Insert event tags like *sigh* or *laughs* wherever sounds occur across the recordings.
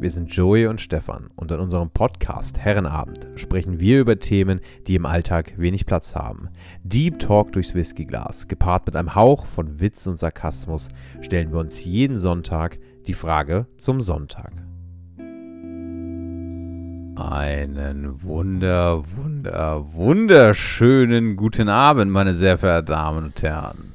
Wir sind Joey und Stefan und in unserem Podcast Herrenabend sprechen wir über Themen, die im Alltag wenig Platz haben. Deep Talk durchs Whiskyglas, gepaart mit einem Hauch von Witz und Sarkasmus, stellen wir uns jeden Sonntag die Frage zum Sonntag. Einen wunder, wunder, wunderschönen guten Abend, meine sehr verehrten Damen und Herren.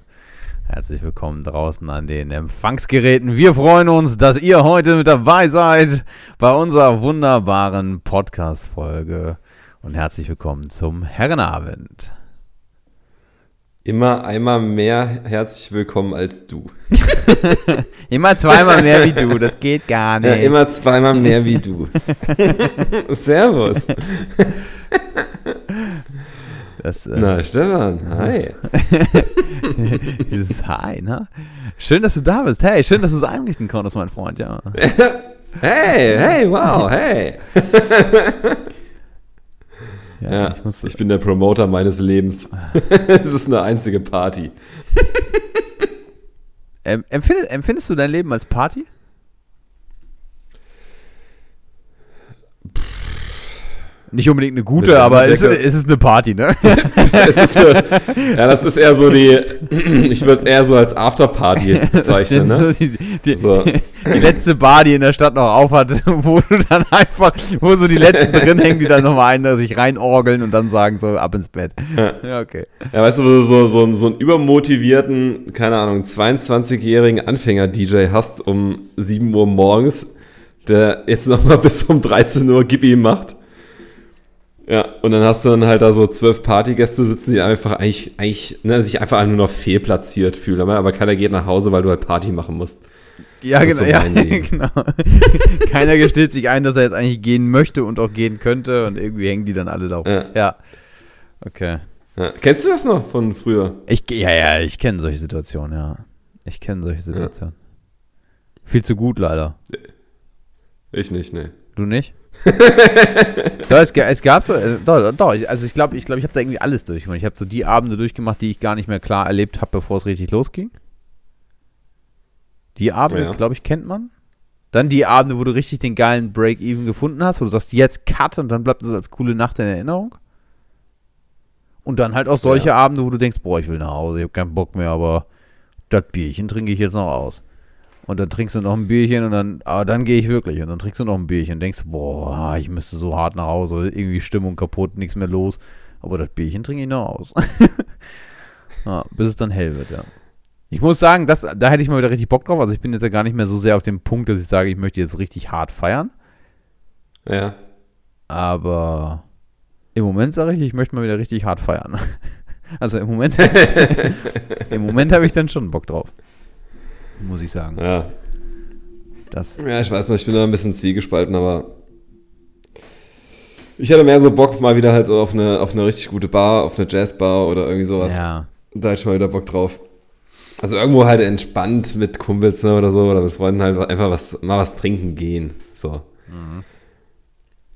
Herzlich willkommen draußen an den Empfangsgeräten. Wir freuen uns, dass ihr heute mit dabei seid bei unserer wunderbaren Podcast-Folge. Und herzlich willkommen zum Herrenabend. Immer einmal mehr herzlich willkommen als du. *laughs* immer zweimal mehr wie du, das geht gar nicht. Ja, immer zweimal mehr wie du. *laughs* Servus. *laughs* Das, äh, Na, Stefan, hi. *laughs* Dieses Hi, ne? Schön, dass du da bist. Hey, schön, dass du es einrichten konntest, mein Freund, ja. *laughs* hey, hey, wow, hey. *laughs* ja, ja ich, muss, ich bin der Promoter meines Lebens. es ist eine einzige Party. empfindest, empfindest du dein Leben als Party? Nicht unbedingt eine gute, aber es, es, ist eine Party, ne? *laughs* es ist eine, ja, das ist eher so die, *clears throat* ich würde es eher so als Afterparty *laughs* bezeichnen, ne? Die, die, so. die, letzte Bar, die in der Stadt noch aufhat, *laughs* wo du dann einfach, wo so die letzten drin hängen, die dann nochmal einen sich reinorgeln und dann sagen so, ab ins Bett. Ja, ja okay. Ja, weißt du, so, so, so einen übermotivierten, keine Ahnung, 22-jährigen Anfänger-DJ hast um 7 Uhr morgens, der jetzt nochmal bis um 13 Uhr Gibi macht ja, und dann hast du dann halt da so zwölf Partygäste sitzen, die einfach eigentlich, eigentlich ne, sich einfach nur noch fehlplatziert fühlen. Aber, keiner geht nach Hause, weil du halt Party machen musst. Ja, genau. So ja, *laughs* genau. *laughs* keiner gesteht sich ein, dass er jetzt eigentlich gehen möchte und auch gehen könnte und irgendwie hängen die dann alle da Ja. ja. Okay. Ja. Kennst du das noch von früher? Ich, ja, ja, ich kenne solche Situationen, ja. Ich kenne solche Situationen. Ja. Viel zu gut, leider. Ich nicht, ne. Du nicht? *laughs* doch, es, es, gab so, äh, doch, doch, also ich glaube, ich, glaub, ich habe da irgendwie alles durchgemacht. Ich habe so die Abende durchgemacht, die ich gar nicht mehr klar erlebt habe, bevor es richtig losging. Die Abende, ja. glaube ich, kennt man. Dann die Abende, wo du richtig den geilen Break-Even gefunden hast, wo du sagst, jetzt Cut und dann bleibt es als coole Nacht in Erinnerung. Und dann halt auch solche ja. Abende, wo du denkst, boah, ich will nach Hause, ich habe keinen Bock mehr, aber das Bierchen trinke ich jetzt noch aus. Und dann trinkst du noch ein Bierchen und dann, ah, dann gehe ich wirklich. Und dann trinkst du noch ein Bierchen und denkst, boah, ich müsste so hart nach Hause, irgendwie Stimmung kaputt, nichts mehr los. Aber das Bierchen trinke ich noch aus. *laughs* ja, bis es dann hell wird, ja. Ich muss sagen, das, da hätte ich mal wieder richtig Bock drauf. Also ich bin jetzt ja gar nicht mehr so sehr auf dem Punkt, dass ich sage, ich möchte jetzt richtig hart feiern. Ja. Aber im Moment sage ich, ich möchte mal wieder richtig hart feiern. *laughs* Also im Moment, *laughs* im Moment habe ich dann schon Bock drauf muss ich sagen. Ja. Das ja, ich weiß nicht, ich bin da ein bisschen zwiegespalten, aber ich hatte mehr so Bock mal wieder halt so auf eine, auf eine richtig gute Bar, auf eine Jazzbar oder irgendwie sowas. Ja. Da hätte ich mal wieder Bock drauf. Also irgendwo halt entspannt mit Kumpels ne, oder so oder mit Freunden halt einfach was, mal was trinken gehen. So. Mhm.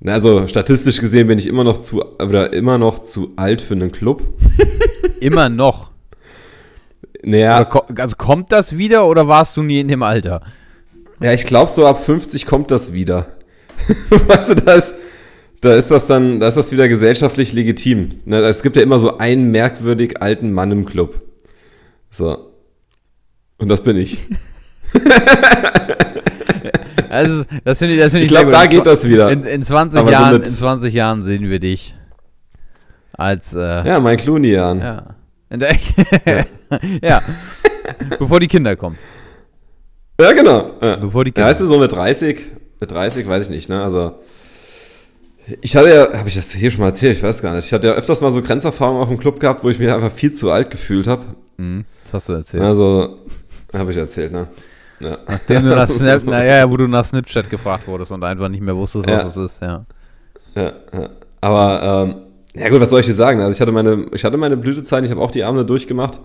Also statistisch gesehen bin ich immer noch zu oder immer noch zu alt für einen Club. *laughs* immer noch. Naja. Also kommt das wieder oder warst du nie in dem Alter? Ja, ich glaube, so ab 50 kommt das wieder. *laughs* weißt du, da ist, da ist das dann, da ist das wieder gesellschaftlich legitim. Ne, es gibt ja immer so einen merkwürdig alten Mann im Club. So. Und das bin ich. *laughs* also, das finde ich, das find ich, ich glaube, da geht das wieder. In, in 20 Jahren, so in 20 Jahren sehen wir dich als. Äh, ja, mein Clooney-Jahren. Ja. Ja. *laughs* ja. Bevor die Kinder kommen. Ja, genau. Ja. Bevor die Kinder. Ja, weißt du, so mit 30, mit 30 weiß ich nicht, ne? Also. Ich hatte ja, habe ich das hier schon mal erzählt? Ich weiß gar nicht. Ich hatte ja öfters mal so Grenzerfahrungen auch im Club gehabt, wo ich mich einfach viel zu alt gefühlt habe. Mhm, das hast du erzählt. Also, habe ich erzählt, ne? Ja. Nachdem du nach *laughs* Snap, naja, wo du nach Snapchat gefragt wurdest und einfach nicht mehr wusstest, was ja. es ist, ja. Ja, ja. Aber, ähm, ja gut, was soll ich dir sagen? Also ich hatte meine, ich hatte meine Blütezeit, ich habe auch die Abende durchgemacht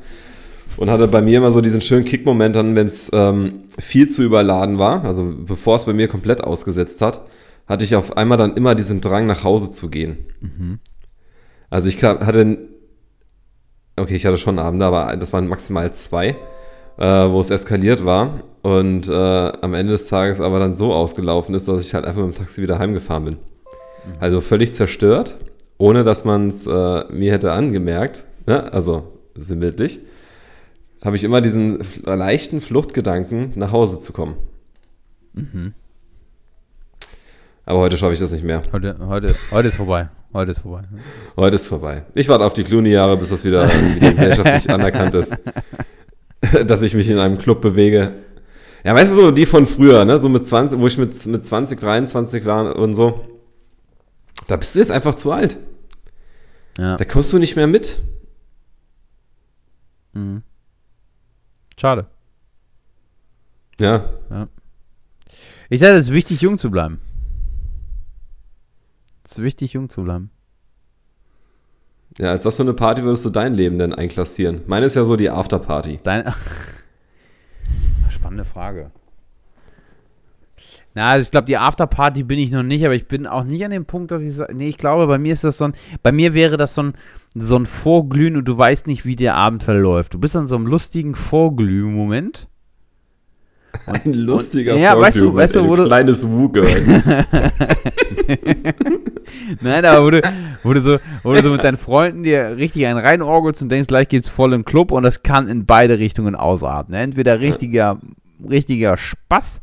und hatte bei mir immer so diesen schönen Kickmoment dann, wenn es ähm, viel zu überladen war, also bevor es bei mir komplett ausgesetzt hat, hatte ich auf einmal dann immer diesen Drang nach Hause zu gehen. Mhm. Also ich hatte, okay, ich hatte schon Abende, aber das waren maximal zwei, äh, wo es eskaliert war und äh, am Ende des Tages aber dann so ausgelaufen ist, dass ich halt einfach mit dem Taxi wieder heimgefahren bin. Mhm. Also völlig zerstört, ohne dass man es äh, mir hätte angemerkt, ne? also sinnbildlich, habe ich immer diesen leichten Fluchtgedanken, nach Hause zu kommen. Mhm. Aber heute schaffe ich das nicht mehr. Heute, heute, heute ist vorbei. Heute ist vorbei. Heute ist vorbei. Ich warte auf die Clooney-Jahre, bis das wieder, wieder gesellschaftlich anerkannt ist, *laughs* dass ich mich in einem Club bewege. Ja, weißt du, so die von früher, ne? so mit 20, wo ich mit, mit 20, 23 war und so. Da bist du jetzt einfach zu alt. Ja. Da kommst du nicht mehr mit. Mhm. Schade. Ja, Ich sage, es ist wichtig, jung zu bleiben. Es ist wichtig, jung zu bleiben. ja, als was für eine Party würdest du dein Leben denn einklassieren? Meine ist ja so die Afterparty. Dein *laughs* Spannende Frage. Na, also ich glaube, die Afterparty bin ich noch nicht, aber ich bin auch nicht an dem Punkt, dass ich nee, ich glaube, bei mir ist das so ein, bei mir wäre das so ein, so ein Vorglühen und du weißt nicht, wie der Abend verläuft. Du bist an so einem lustigen Vorglühen-Moment. Ein lustiger und- ja, weißt du- weißt du, wo du- kleines Wu-Girl. *laughs* Nein, aber wo du, wo du, so, wo du so mit deinen Freunden dir richtig einen reinorgelst und denkst, gleich geht's voll im Club und das kann in beide Richtungen ausarten. Entweder richtiger, richtiger Spaß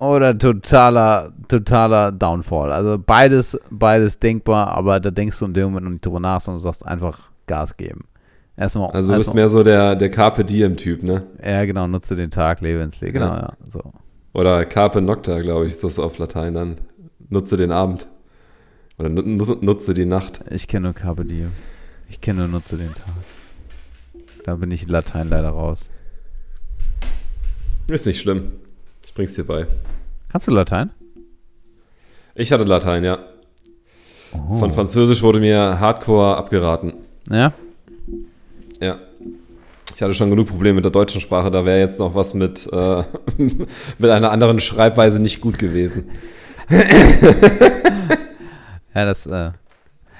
oder totaler, totaler Downfall. Also beides, beides denkbar, aber da denkst du in dem Moment noch nicht drüber nach, sondern sagst einfach Gas geben. Erstmal. Also du bist mehr so der, der Carpe Diem-Typ, ne? Ja, genau, nutze den Tag, lebe ins Leben. Genau, Ja. ja. so. Oder Carpe Nocta, glaube ich, ist das auf Latein dann. Nutze den Abend. Oder nu- nu- nutze die Nacht. Ich kenne nur Carpe Diem. Ich kenne nur nutze den Tag. Da bin ich in Latein leider raus. Ist nicht schlimm. Bring's dir bei. Kannst du Latein? Ich hatte Latein, ja. Oh. Von Französisch wurde mir Hardcore abgeraten. Ja? Ja. Ich hatte schon genug Probleme mit der deutschen Sprache, da wäre jetzt noch was mit, äh, *laughs* mit einer anderen Schreibweise nicht gut gewesen. *laughs* Ja, das, äh. Ja,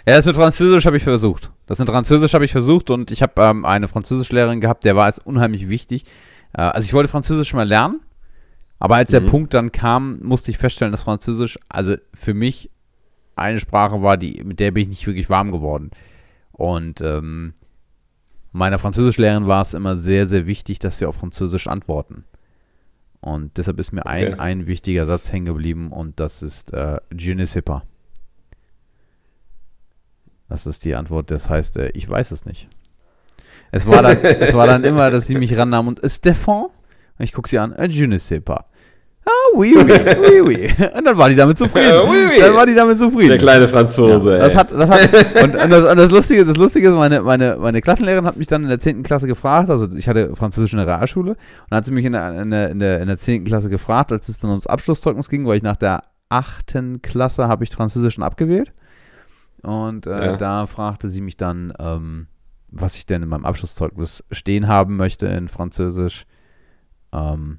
das mit Französisch habe ich versucht. Das mit Französisch habe ich versucht und ich habe ähm, eine Französischlehrerin gehabt, der war es unheimlich wichtig. Äh, also ich wollte Französisch mal lernen, aber als der Mhm. Punkt dann kam, musste ich feststellen, dass Französisch, also für mich eine Sprache war, die, mit der bin ich nicht wirklich warm geworden. Und ähm, meiner Französischlehrerin war es immer sehr, sehr wichtig, dass sie auf Französisch antworten. Und deshalb ist mir ein, Okay. ein wichtiger Satz hängen geblieben und das ist äh, Je ne sais pas. Das ist die Antwort, das heißt, äh, ich weiß es nicht. Es war dann, es war dann *laughs* immer, dass sie mich rannahm und Stefan? Und ich gucke sie an, äh, je ne sais pas. Oui, oui, oui, oui. *laughs* Und dann war die damit zufrieden. *laughs* Oui, oui. Dann war die damit zufrieden. Der kleine Franzose, Ja, das hat, das hat, *laughs* und, und, das, und das Lustige, das Lustige ist, meine, meine, meine Klassenlehrerin hat mich dann in der 10. Klasse gefragt, also ich hatte Französisch in der Realschule, und hat sie mich in der, in, der, in, der, in der 10. Klasse gefragt, als es dann ums Abschlusszeugnis ging, weil ich nach der 8. Klasse habe ich Französisch schon abgewählt. Und äh, Ja. da fragte sie mich dann, ähm, was ich denn in meinem Abschlusszeugnis stehen haben möchte in Französisch. Ähm,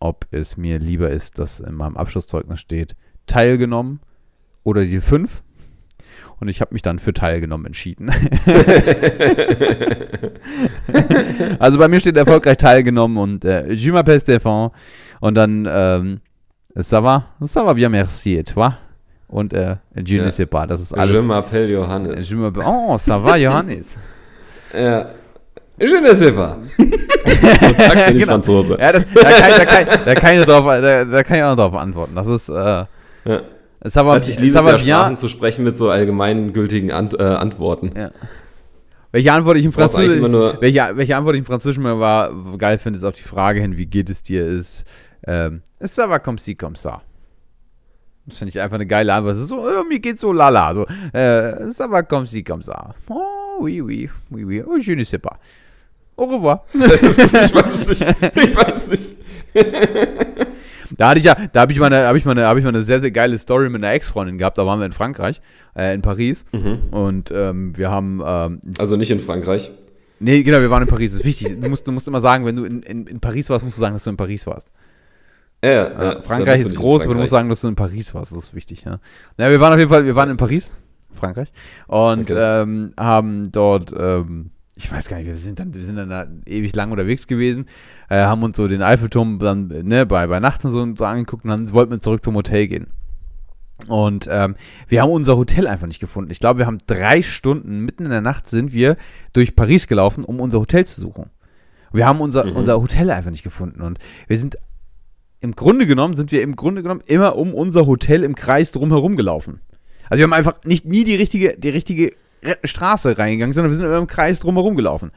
ob es mir lieber ist, dass in meinem Abschlusszeugnis steht, teilgenommen oder die 5. Und ich habe mich dann für teilgenommen entschieden. *laughs* also bei mir steht erfolgreich teilgenommen und äh, je m'appelle Stéphane. Und dann, ähm, ça va? Ça va bien, merci, et toi? Und äh, je ne sais pas, das ist Je alles. m'appelle Johannes. Je m'appelle- oh, ça va, Johannes. *laughs* Ja. Je ne sais pas. So sagt er nicht Genau. Franzose. Ja, das, da, kann, da, kann, da, kann ich drauf, da, da kann ich auch noch drauf antworten. Das ist, äh, Ja. va, Also ich liebe es ja. Sprachen zu sprechen mit so allgemeingültigen Ant äh, Antworten. Ja. Welche Antwort ich im Französischen, welche, welche Antwort ich im Französischen mal war, geil finde, ist auf die Frage hin, wie geht es dir, ist, ähm, ça va comme ci, comme ça. Das finde ich einfach eine geile Antwort. Es ist so, äh, mir geht so lala. So, äh, ça va comme ci, comme ça. Oh, oui, oui, oui, oui. Oh, je ne sais pas. Au revoir. *laughs* ich weiß es nicht. Ich weiß es nicht. *laughs* Da hatte ich ja, da habe ich mal eine, habe ich mal eine, habe ich mal eine sehr, sehr geile Story mit einer Ex-Freundin gehabt. Da waren wir in Frankreich, äh, in Paris. Und ähm, wir haben, ähm, Also nicht in Frankreich. nee, genau, wir waren in Paris. Das ist wichtig. Du musst, du musst immer sagen, wenn du in, in, in Paris warst, musst du sagen, dass du in Paris warst. Ja, ja, Äh, Frankreich ist groß, aber du musst sagen, dass du in Paris warst. Das ist wichtig, ja. Na, wir waren auf jeden Fall, wir waren in Paris, Frankreich, und Okay. ähm, haben dort, ähm, ich weiß gar nicht, wir sind dann, wir sind dann da ewig lang unterwegs gewesen, äh, haben uns so den Eiffelturm dann ne, bei, bei Nacht und so, so angeguckt und dann wollten wir zurück zum Hotel gehen. Und ähm, wir haben unser Hotel einfach nicht gefunden. Ich glaube, wir haben drei Stunden mitten in der Nacht sind wir durch Paris gelaufen, um unser Hotel zu suchen. Wir haben unser, Mhm. unser Hotel einfach nicht gefunden. Und wir sind im Grunde genommen, sind wir im Grunde genommen immer um unser Hotel im Kreis drumherum gelaufen. Also wir haben einfach nicht nie die richtige, die richtige Straße reingegangen, sondern wir sind immer im Kreis drumherum gelaufen.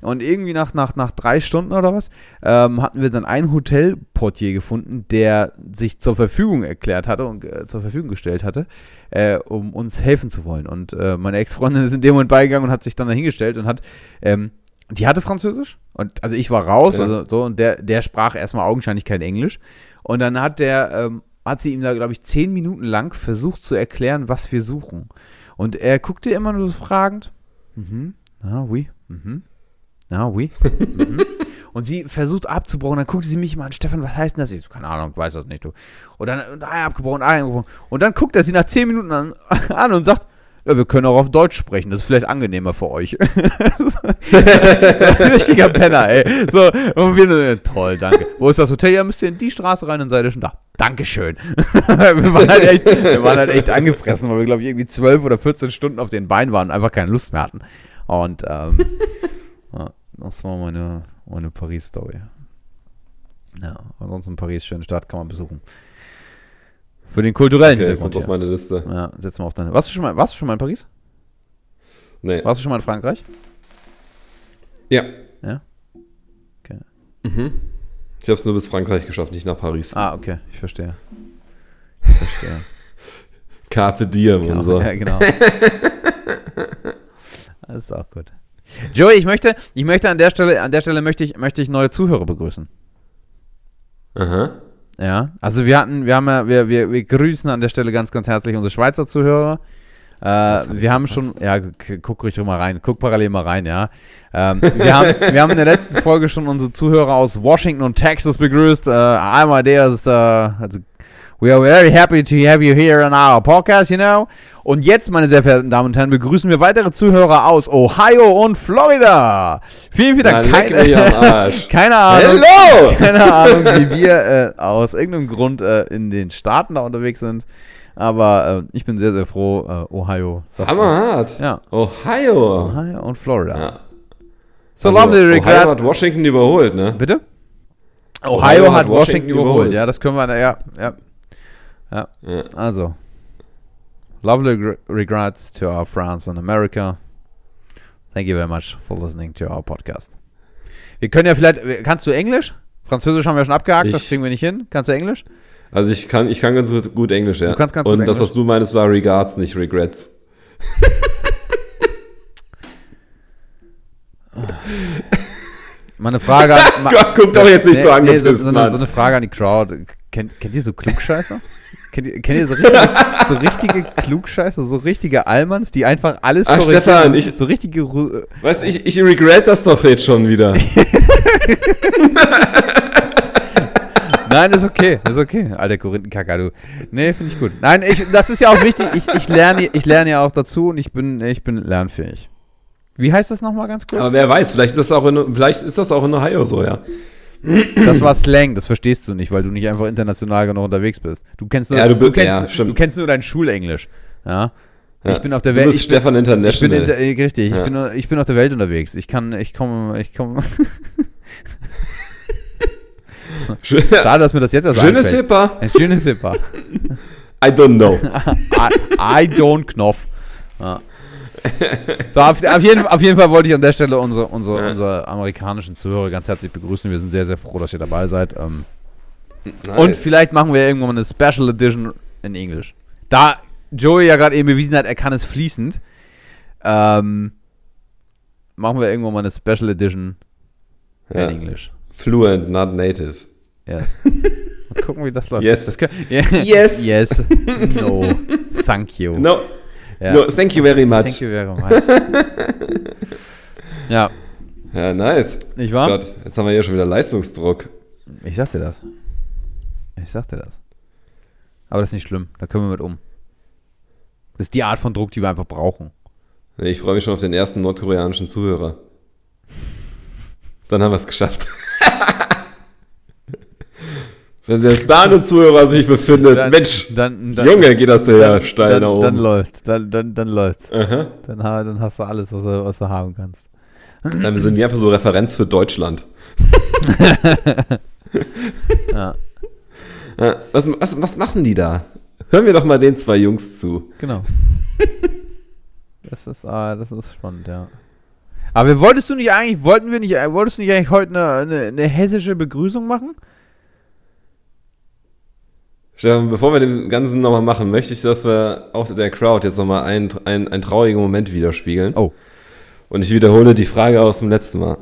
Und irgendwie nach, nach, nach drei Stunden oder was, ähm, hatten wir dann einen Hotelportier gefunden, der sich zur Verfügung erklärt hatte und äh, zur Verfügung gestellt hatte, äh, um uns helfen zu wollen. Und äh, meine Ex-Freundin *laughs* ist in dem Moment beigegangen und hat sich dann dahingestellt und hat, ähm, die hatte Französisch und also ich war raus, Ja. also so und der, der sprach erstmal augenscheinlich kein Englisch. Und dann hat der, ähm, hat sie ihm da, glaube ich, zehn Minuten lang versucht zu erklären, was wir suchen. Und er guckte immer nur so fragend. Mhm. Ah, oui. Mhm. Ah, oui. *laughs* mhm. Und sie versucht abzubrochen, dann guckte sie mich immer an, Stefan, was heißt denn das? Ich so, keine Ahnung, weiß das nicht, du. Und dann und ah, abgebrochen, ah, abgebrochen. Und dann guckt er sie nach zehn Minuten an, *laughs* an und sagt, ja, wir können auch auf Deutsch sprechen, das ist vielleicht angenehmer für euch. *laughs* *laughs* Richtiger Penner, ey. So, und wir, äh, toll, danke. Wo ist das Hotel? Ja, müsst ihr in die Straße rein, dann seid ihr schon da. Dankeschön. *laughs* wir, waren halt echt, wir waren halt echt angefressen, weil wir, glaube ich, irgendwie zwölf oder 14 Stunden auf den Beinen waren und einfach keine Lust mehr hatten. Und, ähm, ja, das war meine, meine Paris-Story. Ja, ansonsten Paris, schöne Stadt, kann man besuchen. Für den kulturellen Okay, Hintergrund. kommt auf meine Liste. Ja, setz mal auf deine. Warst du schon mal, warst du schon mal in Paris? Nee. Warst du schon mal in Frankreich? Ja. Ja? Okay. Mhm. Ich habe es nur bis Frankreich geschafft, nicht nach Paris. Ah, okay, ich verstehe. *laughs* Ich verstehe. Carpe Diem und so. Ja, genau. *laughs* das ist auch gut. Joey, ich möchte, ich möchte an der Stelle, an der Stelle möchte ich, möchte ich neue Zuhörer begrüßen. Aha. Ja, also wir hatten, wir haben ja, wir, wir, wir grüßen an der Stelle ganz, ganz herzlich unsere Schweizer Zuhörer. Äh, hab wir haben schon, ja, guck ruhig mal rein, guck parallel mal rein, ja. Ähm, wir, haben, wir haben in der letzten Folge schon unsere Zuhörer aus Washington und Texas begrüßt. Äh, einmal der ist, äh, also, we are very happy to have you here on our podcast, you know. Und jetzt, meine sehr verehrten Damen und Herren, begrüßen wir weitere Zuhörer aus Ohio und Florida. Vielen, vielen Dank. Arsch. *laughs* keine Ahnung. Hello! *laughs* Keine Ahnung, wie wir äh, aus irgendeinem Grund äh, in den Staaten da unterwegs sind. Aber äh, ich bin sehr, sehr froh. Äh, Ohio. Hammerhart. Ja. Ohio. Ohio und Florida. Ja. So Also, lovely Ohio regrets. hat Washington überholt, ne? Bitte? Ohio, hat Washington, Washington überholt. überholt. Ja, das können wir. Ja, ja. Ja. Also. Lovely gr- regrets to our friends in America. Thank you very much for listening to our podcast. Wir können ja vielleicht. Kannst du Englisch? Französisch haben wir schon abgehakt, das Ich- kriegen wir nicht hin. Kannst du Englisch? Also ich kann, ich kann ganz gut Englisch, ja. Du kannst ganz Und gut das, Englisch. was du meinst, war Regards, nicht Regrets. *laughs* Mal eine Frage an. *laughs* guck doch jetzt nicht so angepisst, so, so, eine, Mann. so eine Frage an die Crowd. Kennt, kennt ihr so Klugscheißer? kennt, ihr, kennt ihr so richtige, so richtige Klugscheißer, so richtige Allmanns, die einfach alles korrigieren? Stefan, ich- So richtige. Ru- Weißt du, ich, ich regret das doch jetzt schon wieder. *laughs* Nein, ist okay, ist okay. Alter Korinthenkacker, du. Nee, finde ich gut. Nein, ich, das ist ja auch wichtig. Ich, ich lerne ich lerne ja auch dazu und ich bin, ich bin lernfähig. Wie heißt das nochmal ganz kurz? Aber wer weiß, vielleicht ist das auch in, vielleicht ist das auch in Ohio so, ja. Das war Slang, das verstehst du nicht, weil du nicht einfach international genug unterwegs bist. Du kennst nur, Ja, du bist- kennst, ja, du kennst nur dein Schulenglisch. Ja. Ja. Ich bin auf der Du Welt. bist ich bin- Stefan Ich bin International. inter, äh, richtig, ich, Ja. bin, nur- ich bin auf der Welt unterwegs. Ich kann, ich komme, ich komme. Schön- Schade, dass mir das jetzt erst Schönes. Hipper. Ein schönes Zipper. *laughs* I don't know. *laughs* I, I don't Knopf. Ja. So, auf, auf, jeden, auf jeden Fall wollte ich an der Stelle unsere, unsere, Ja. unsere amerikanischen Zuhörer ganz herzlich begrüßen. Wir sind sehr, sehr froh, dass ihr dabei seid. Ähm, Nice. Und vielleicht machen wir irgendwann mal eine Special Edition in Englisch. Da Joey ja gerade eben bewiesen hat, er kann es fließend, ähm, machen wir irgendwann mal eine Special Edition ja. in Englisch. Fluent, not native. Yes. *laughs* Mal gucken, wie das läuft. Yes. Das. *laughs* Yes. Yes. No. Thank you. No, Ja. no, thank you very much. Thank you very much. *laughs* ja, Ja, nice. nicht wahr? Gott, jetzt haben wir hier schon wieder Leistungsdruck. Ich sagte das. Ich sagte das. Aber das ist nicht schlimm. Da können wir mit um. Das ist die Art von Druck, die wir einfach brauchen. Ich freue mich schon auf den ersten nordkoreanischen Zuhörer. Dann haben wir es geschafft. *laughs* Wenn selbst da eine Zuhörer sich befindet, Dann- Mensch, dann, dann, Junge, geht das ja dann, steil dann, nach dann oben. Dann, dann, dann läuft's. Aha. Dann, dann hast du alles, was du, was du haben kannst. Dann sind wir einfach so Referenz für Deutschland. *laughs* *laughs* Ja, Was, was, was machen die da? Hören wir doch mal den zwei Jungs zu. genau. *laughs* das ist, ah, das ist spannend, ja. Aber wolltest du nicht eigentlich, wollten wir nicht, wolltest du nicht eigentlich heute eine, eine, eine hessische Begrüßung machen? Stefan, bevor wir den Ganzen nochmal machen, möchte ich, dass wir auch der Crowd jetzt nochmal einen, einen, einen traurigen Moment widerspiegeln. Oh. Und ich wiederhole die Frage aus dem letzten Mal.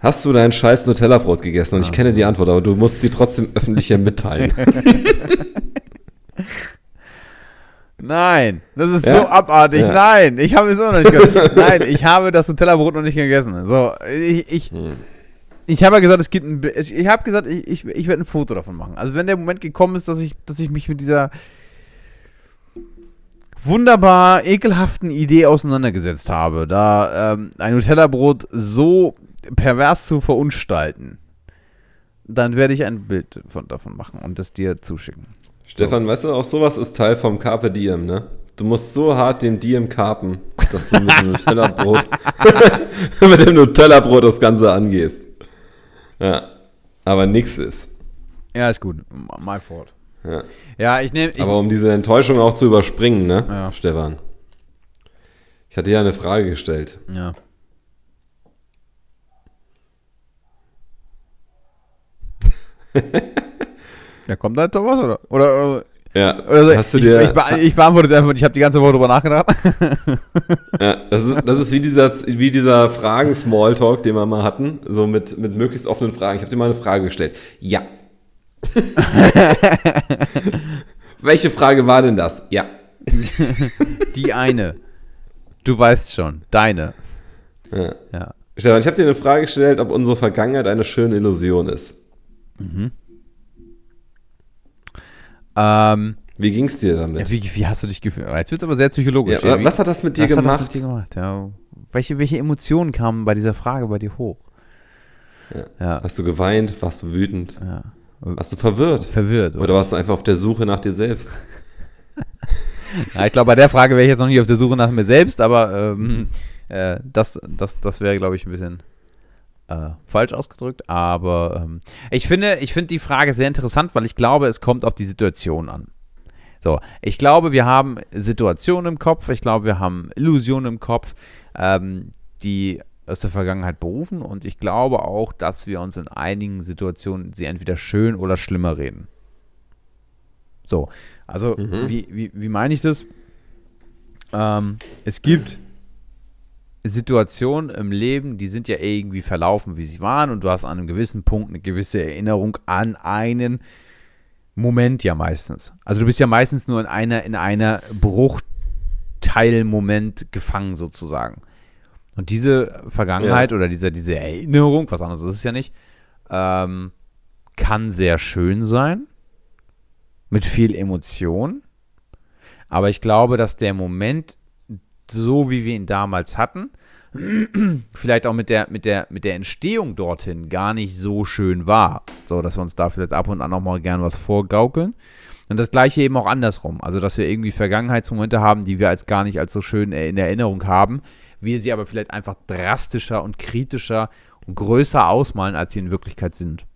Hast du dein scheiß Nutella-Brot gegessen? Und ich Ah. kenne die Antwort, aber du musst sie trotzdem öffentlich hier mitteilen. *laughs* Nein, das ist Ja? so abartig. Ja. Nein, ich habe es auch noch nicht gegessen. *laughs* Nein, ich habe das Nutella-Brot noch nicht gegessen. So, ich, ich, Hm. Ich habe ja gesagt, es gibt ein, ich habe gesagt, ich, ich, ich werde ein Foto davon machen. Also wenn der Moment gekommen ist, dass ich, dass ich mich mit dieser wunderbar ekelhaften Idee auseinandergesetzt habe, da ähm, ein Nutella-Brot so pervers zu verunstalten, dann werde ich ein Bild von, davon machen und das dir zuschicken. Stefan, weißt du, auch sowas ist Teil vom Carpe Diem, ne? Du musst so hart den Diem kapen, dass du mit dem *laughs* Nutella-Brot *laughs* mit dem Nutella-Brot das Ganze angehst. Ja. Aber nix ist. Ja, ist gut. My fault. Ja. Ja, ich nehme. Aber um diese Enttäuschung auch zu überspringen, ne, Ja. Stefan? Ich hatte ja eine Frage gestellt. ja. *laughs* ja, kommt da jetzt noch was, oder? Oder, Ja, oder so, hast du ich, dir. ich, be- ich beantworte es einfach ich habe die ganze Woche drüber nachgedacht. *laughs* ja, das ist, das ist wie dieser, wie dieser Fragen-Smalltalk, den wir mal hatten, so mit, mit möglichst offenen Fragen. Ich habe dir mal eine Frage gestellt. Ja. *laughs* Welche Frage war denn das? Ja. die eine. Du weißt schon. Deine. ja. Ja. Stefan, ich habe dir eine Frage gestellt, ob unsere Vergangenheit eine schöne Illusion ist. Ähm, Wie ging es dir damit? ja, wie, wie hast du dich gefühlt? Jetzt wird es aber sehr psychologisch. Ja, wie- was hat das mit dir was hat das gemacht? mit dir gemacht? Ja. Welche, welche Emotionen kamen bei dieser Frage bei dir hoch? Ja. Ja. Hast du geweint? Warst du wütend? ja. Warst du verwirrt? Verwirrt. Oder warst du einfach auf der Suche nach dir selbst? *laughs* Ja, ich glaube, bei der Frage wäre ich jetzt noch nicht auf der Suche nach mir selbst, aber ähm, äh, das, das, das wäre, glaube ich, ein bisschen äh, falsch ausgedrückt. Aber ähm, ich finde, ich finde die Frage sehr interessant, weil ich glaube, es kommt auf die Situation an. So, ich glaube, wir haben Situationen im Kopf, ich glaube, wir haben Illusionen im Kopf, ähm, die aus der Vergangenheit berufen und ich glaube auch, dass wir uns in einigen Situationen sie entweder schön oder schlimmer reden. So, also Mhm. wie, wie, wie meine ich das? Ähm, es gibt Situationen im Leben, die sind ja irgendwie verlaufen, wie sie waren und du hast an einem gewissen Punkt eine gewisse Erinnerung an einen Moment ja meistens. Also du bist ja meistens nur in einer, in einer Bruchteilmoment gefangen sozusagen. Und diese Vergangenheit oder diese, diese Erinnerung, was anderes ist es ja nicht, ähm, kann sehr schön sein, mit viel Emotion. Aber ich glaube, dass der Moment, so wie wir ihn damals hatten, *clears throat* vielleicht auch mit der, mit der, mit der Entstehung dorthin gar nicht so schön war. So, dass wir uns da vielleicht ab und an auch mal gern was vorgaukeln. Und das gleiche eben auch andersrum. Also, dass wir irgendwie Vergangenheitsmomente haben, die wir als gar nicht als so schön in Erinnerung haben, wir sie aber vielleicht einfach drastischer und kritischer und größer ausmalen, als sie in Wirklichkeit sind.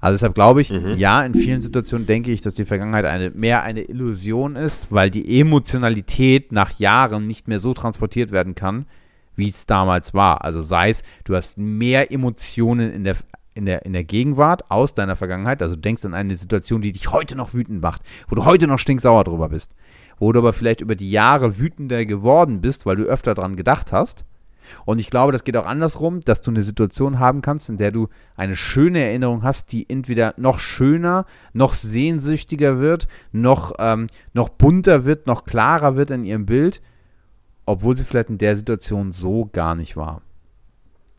Also deshalb glaube ich, Mhm. ja, in vielen Situationen denke ich, dass die Vergangenheit eine, mehr eine Illusion ist, weil die Emotionalität nach Jahren nicht mehr so transportiert werden kann, wie es damals war. Also sei es, du hast mehr Emotionen in der, in der, in der Gegenwart aus deiner Vergangenheit, also du denkst an eine Situation, die dich heute noch wütend macht, wo du heute noch stinksauer drüber bist, wo du aber vielleicht über die Jahre wütender geworden bist, weil du öfter dran gedacht hast. Und ich glaube, das geht auch andersrum, dass du eine Situation haben kannst, in der du eine schöne Erinnerung hast, die entweder noch schöner, noch sehnsüchtiger wird, noch, ähm, noch bunter wird, noch klarer wird in ihrem Bild, obwohl sie vielleicht in der Situation so gar nicht war.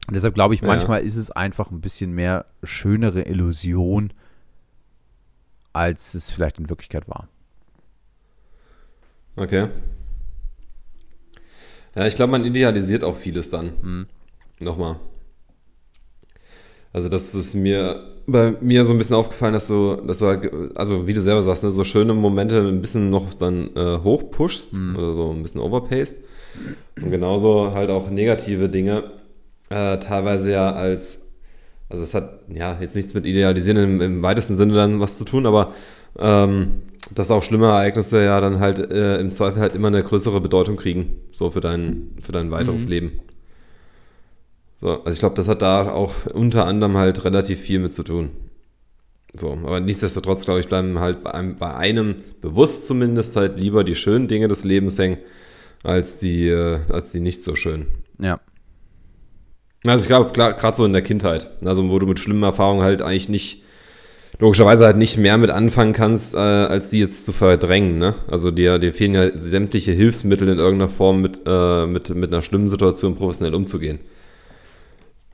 Und deshalb glaube ich, Ja. manchmal ist es einfach ein bisschen mehr schönere Illusion, als es vielleicht in Wirklichkeit war. Okay. Ja, ich glaube, man idealisiert auch vieles dann. Mhm. Nochmal. Also das ist mir bei mir so ein bisschen aufgefallen, dass du, dass du halt, also wie du selber sagst, ne, so schöne Momente ein bisschen noch dann äh, hochpushst Mhm. oder so ein bisschen overpaced. Und genauso halt auch negative Dinge äh, teilweise ja als, also es hat ja jetzt nichts mit Idealisieren im, im weitesten Sinne dann was zu tun, aber ähm, dass auch schlimme Ereignisse ja dann halt äh, im Zweifel halt immer eine größere Bedeutung kriegen, so für dein, für dein weiteres Mhm. Leben. So, also ich glaube, das hat da auch unter anderem halt relativ viel mit zu tun. So, aber nichtsdestotrotz, glaube ich, bleiben halt bei einem, bei einem bewusst zumindest halt lieber die schönen Dinge des Lebens hängen, als die, äh, als die nicht so schönen. Ja. Also ich glaube, gerade so in der Kindheit, also wo du mit schlimmen Erfahrungen halt eigentlich nicht, logischerweise halt nicht mehr mit anfangen kannst, äh, als die jetzt zu verdrängen. Ne? Also dir, dir fehlen ja sämtliche Hilfsmittel in irgendeiner Form mit, äh, mit, mit einer schlimmen Situation professionell umzugehen.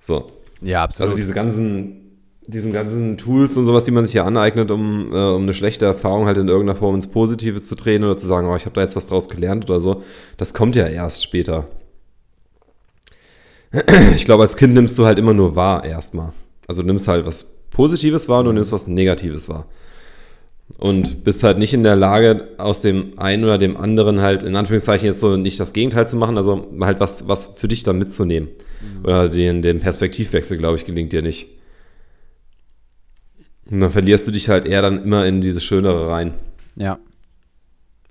So, Ja, absolut. also diese ganzen, diesen ganzen Tools und sowas, die man sich ja aneignet, um, äh, um eine schlechte Erfahrung halt in irgendeiner Form ins Positive zu drehen oder zu sagen, oh, ich habe da jetzt was draus gelernt oder so, das kommt ja erst später. Ich glaube, als Kind nimmst du halt immer nur wahr erstmal. Also du nimmst halt was Positives wahr und du nimmst was Negatives wahr. Und bist halt nicht in der Lage, aus dem einen oder dem anderen halt in Anführungszeichen jetzt so nicht das Gegenteil zu machen, also halt was, was für dich dann mitzunehmen. Oder den, den Perspektivwechsel, glaube ich, gelingt dir nicht. Und dann verlierst du dich halt eher dann immer in diese Schönere rein. ja.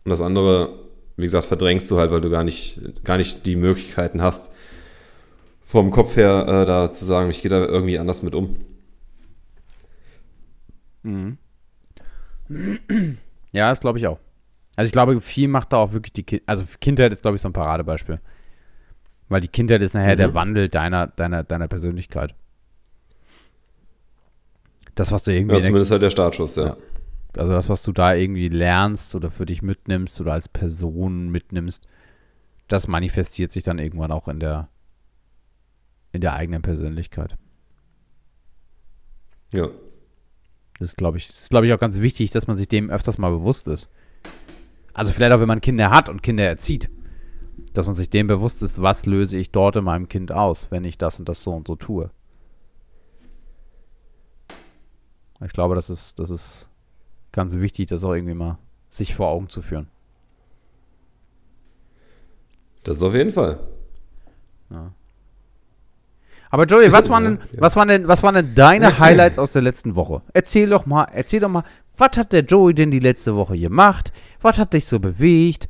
Und das andere, wie gesagt, verdrängst du halt, weil du gar nicht, gar nicht die Möglichkeiten hast, vom Kopf her äh, da zu sagen, ich gehe da irgendwie anders mit um. Ja, das glaube ich auch. Also ich glaube, viel macht da auch wirklich die Kindheit. Also Kindheit ist, glaube ich, so ein Paradebeispiel. Weil die Kindheit ist nachher Mhm. der Wandel deiner, deiner, deiner Persönlichkeit. Das, was du irgendwie, Ja, zumindest halt der Startschuss, ja. Ja. also das, was du da irgendwie lernst oder für dich mitnimmst oder als Person mitnimmst, das manifestiert sich dann irgendwann auch in der, in der eigenen Persönlichkeit. Ja. Das ist, glaube ich, das ist, glaube ich, auch ganz wichtig, dass man sich dem öfters mal bewusst ist. Also vielleicht auch, wenn man Kinder hat und Kinder erzieht, dass man sich dem bewusst ist, was löse ich dort in meinem Kind aus, wenn ich das und das so und so tue. Ich glaube, das ist, das ist ganz wichtig, das auch irgendwie mal sich vor Augen zu führen. Das ist auf jeden Fall. Aber Joey, was waren denn, Ja. was waren denn, was waren denn deine *clears throat* Highlights aus der letzten Woche? Erzähl doch mal, erzähl doch mal, was hat der Joey denn die letzte Woche gemacht? Was hat dich so bewegt?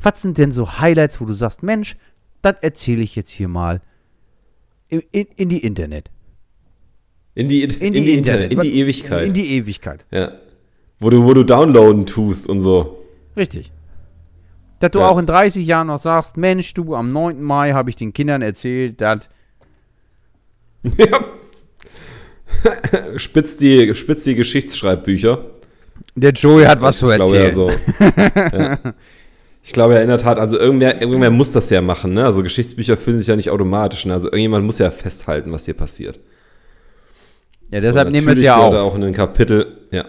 Was sind denn so Highlights, wo du sagst, Mensch, das erzähle ich jetzt hier mal in, in, in die Internet. In die, in die, Internet, in die Ewigkeit. In die Ewigkeit. ja. Wo du, wo du downloaden tust und so. Richtig. Dass du Ja. auch in 30 Jahren noch sagst, Mensch, du, am 9. Mai habe ich den Kindern erzählt, dass *laughs* Ja. spitz, die, spitz die Geschichtsschreibbücher. der Joey hat was zu ich glaube erzählen. ja so. *laughs* ja. Ich glaube ja in der Tat, also irgendwer, irgendwer muss das ja machen, ne? Also Geschichtsbücher füllen sich ja nicht automatisch, ne? Also irgendjemand muss ja festhalten, was hier passiert. Ja, deshalb So, nehmen wir es natürlich ja gehört auf. auch in ein Kapitel, ja.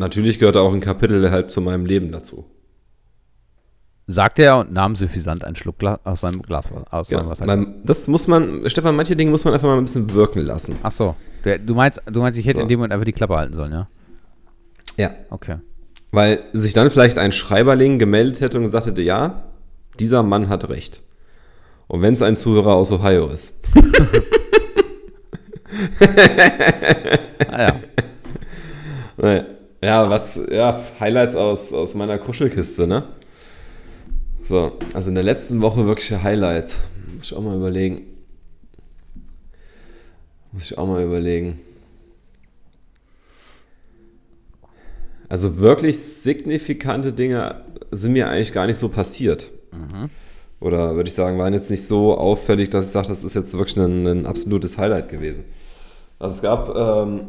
Natürlich gehört auch ein Kapitel halt zu meinem Leben dazu. Sagte er und nahm suffisant einen Schluck aus seinem Glas aus Ja, seinem Wasser. man, das muss man, Stefan, manche Dinge muss man einfach mal ein bisschen wirken lassen. Ach so. Du, du meinst, du meinst, ich hätte So. in dem Moment einfach die Klappe halten sollen, ja? Ja. Okay. Weil sich dann vielleicht ein Schreiberling gemeldet hätte und gesagt hätte, ja, dieser Mann hat recht. Und wenn es ein Zuhörer aus Ohio ist. *laughs* Ah, ja. *laughs* Naja. Ja, was, ja, Highlights aus, aus meiner Kuschelkiste, ne? So, also in der letzten Woche wirkliche Highlights. Muss ich auch mal überlegen. Muss ich auch mal überlegen. Also wirklich signifikante Dinge sind mir eigentlich gar nicht so passiert. Oder würde ich sagen, waren jetzt nicht so auffällig, dass ich sage, das ist jetzt wirklich ein, ein absolutes Highlight gewesen. Also es gab, ähm,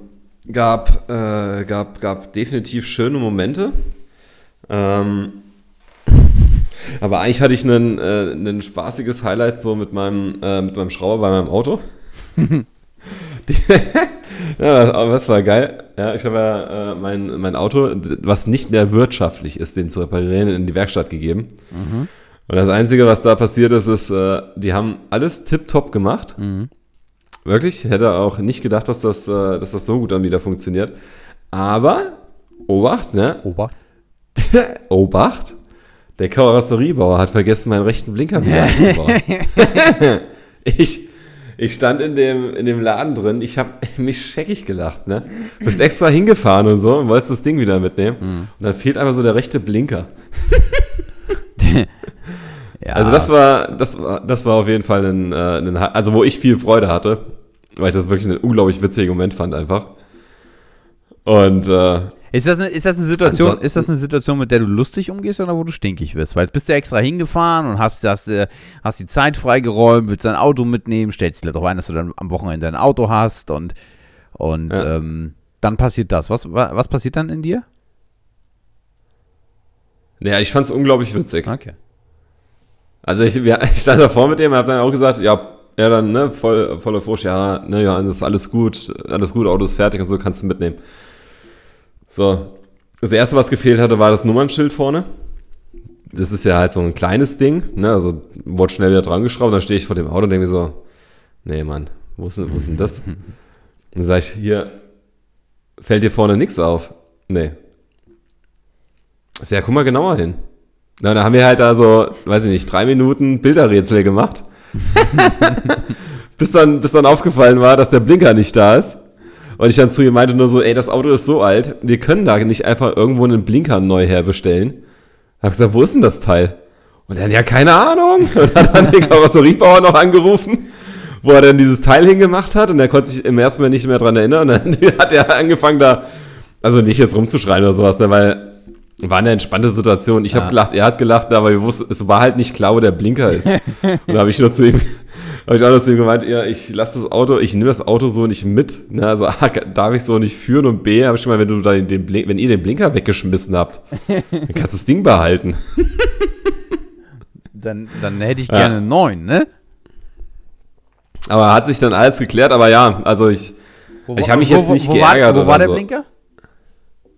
gab, äh, gab, gab definitiv schöne Momente. Ähm, aber eigentlich hatte ich ein äh, ein spaßiges Highlight so mit meinem, äh, mit meinem Schrauber bei meinem Auto. Die, *laughs* ja, aber das war geil. Ja, ich habe ja äh, mein, mein Auto, was nicht mehr wirtschaftlich ist, den zu reparieren, in die Werkstatt gegeben. Und das Einzige, was da passiert ist, ist, äh, die haben alles tipptopp gemacht. Wirklich, hätte auch nicht gedacht, dass das, äh, dass das so gut dann wieder funktioniert. Aber, Obacht, ne? Obacht. *laughs* Obacht, der Karosseriebauer hat vergessen, meinen rechten Blinker wieder einzubauen. *laughs* ich, ich stand in dem, in dem Laden drin, ich habe *laughs* mich scheckig gelacht, ne? Bist extra hingefahren und so und wolltest das Ding wieder mitnehmen. Mhm. Und dann fehlt einfach so der rechte Blinker. *laughs* ja. Also das war, das war, das war auf jeden Fall ein, äh, ein, also wo ich viel Freude hatte, weil ich das wirklich einen unglaublich witzigen Moment fand einfach. Und äh, Ist das, eine, ist, das eine Situation, Ansonsten- ist das eine Situation, mit der du lustig umgehst oder wo du stinkig wirst? Weil jetzt bist du extra hingefahren und hast, hast, äh, hast die Zeit freigeräumt, willst dein Auto mitnehmen, stellst dir darauf ein, dass du dann am Wochenende ein Auto hast und, und Ja. ähm, dann passiert das. Was, wa- was passiert dann in dir? naja, ich fand es unglaublich witzig. Okay. Also ich, *laughs* ich stand davor mit dem, habe dann auch gesagt, ja, ja dann, ne, voll, voller Furcht, ja, ne, ja, das ist alles gut, alles gut, Auto ist fertig und so kannst du mitnehmen. So, das erste, was gefehlt hatte, war das Nummernschild vorne. Das ist ja halt so ein kleines Ding, ne, also wurde schnell wieder dran geschraubt, dann stehe ich vor dem Auto und denke mir so, nee, Mann, wo ist denn, wo ist denn das? *laughs* Dann sage ich, hier, fällt dir vorne nichts auf? Nee. Sag, Ja, guck mal genauer hin. Na, da haben wir halt da so, weiß ich nicht, drei Minuten Bilderrätsel gemacht. *laughs* *laughs* bis, dann, bis dann aufgefallen war, dass der Blinker nicht da ist. Und ich dann zu ihr meinte nur so, ey, das Auto ist so alt, wir können da nicht einfach irgendwo einen Blinker neu herbestellen. Hab gesagt, wo ist denn das Teil? Und dann, ja, keine Ahnung. *laughs* Und hat dann den Karosseriebauer noch angerufen, wo er dann dieses Teil hingemacht hat. Und er konnte sich im ersten Mal nicht mehr dran erinnern. Und dann *laughs* hat er angefangen da, also nicht jetzt rumzuschreien oder sowas, ne, weil war eine entspannte Situation. Ich Ja. habe gelacht, er hat gelacht, aber wir wussten, es war halt nicht klar, wo der Blinker ist. *laughs* Und da habe ich nur zu ihm, habe ich auch noch zu ihm gemeint, ja, ich lasse das Auto, ich nehme das Auto so nicht mit. Ne? Also A, *laughs* darf ich so nicht führen und B, habe ich schon mal, wenn du da den Blink, wenn ihr den Blinker weggeschmissen habt, *laughs* dann kannst du das Ding behalten. *laughs* Dann, dann hätte ich Ja. gerne neun, ne? Aber hat sich dann alles geklärt, aber ja, also ich, Wo, Ich hab mich wo- jetzt nicht wo geärgert War, wo war der so. Blinker?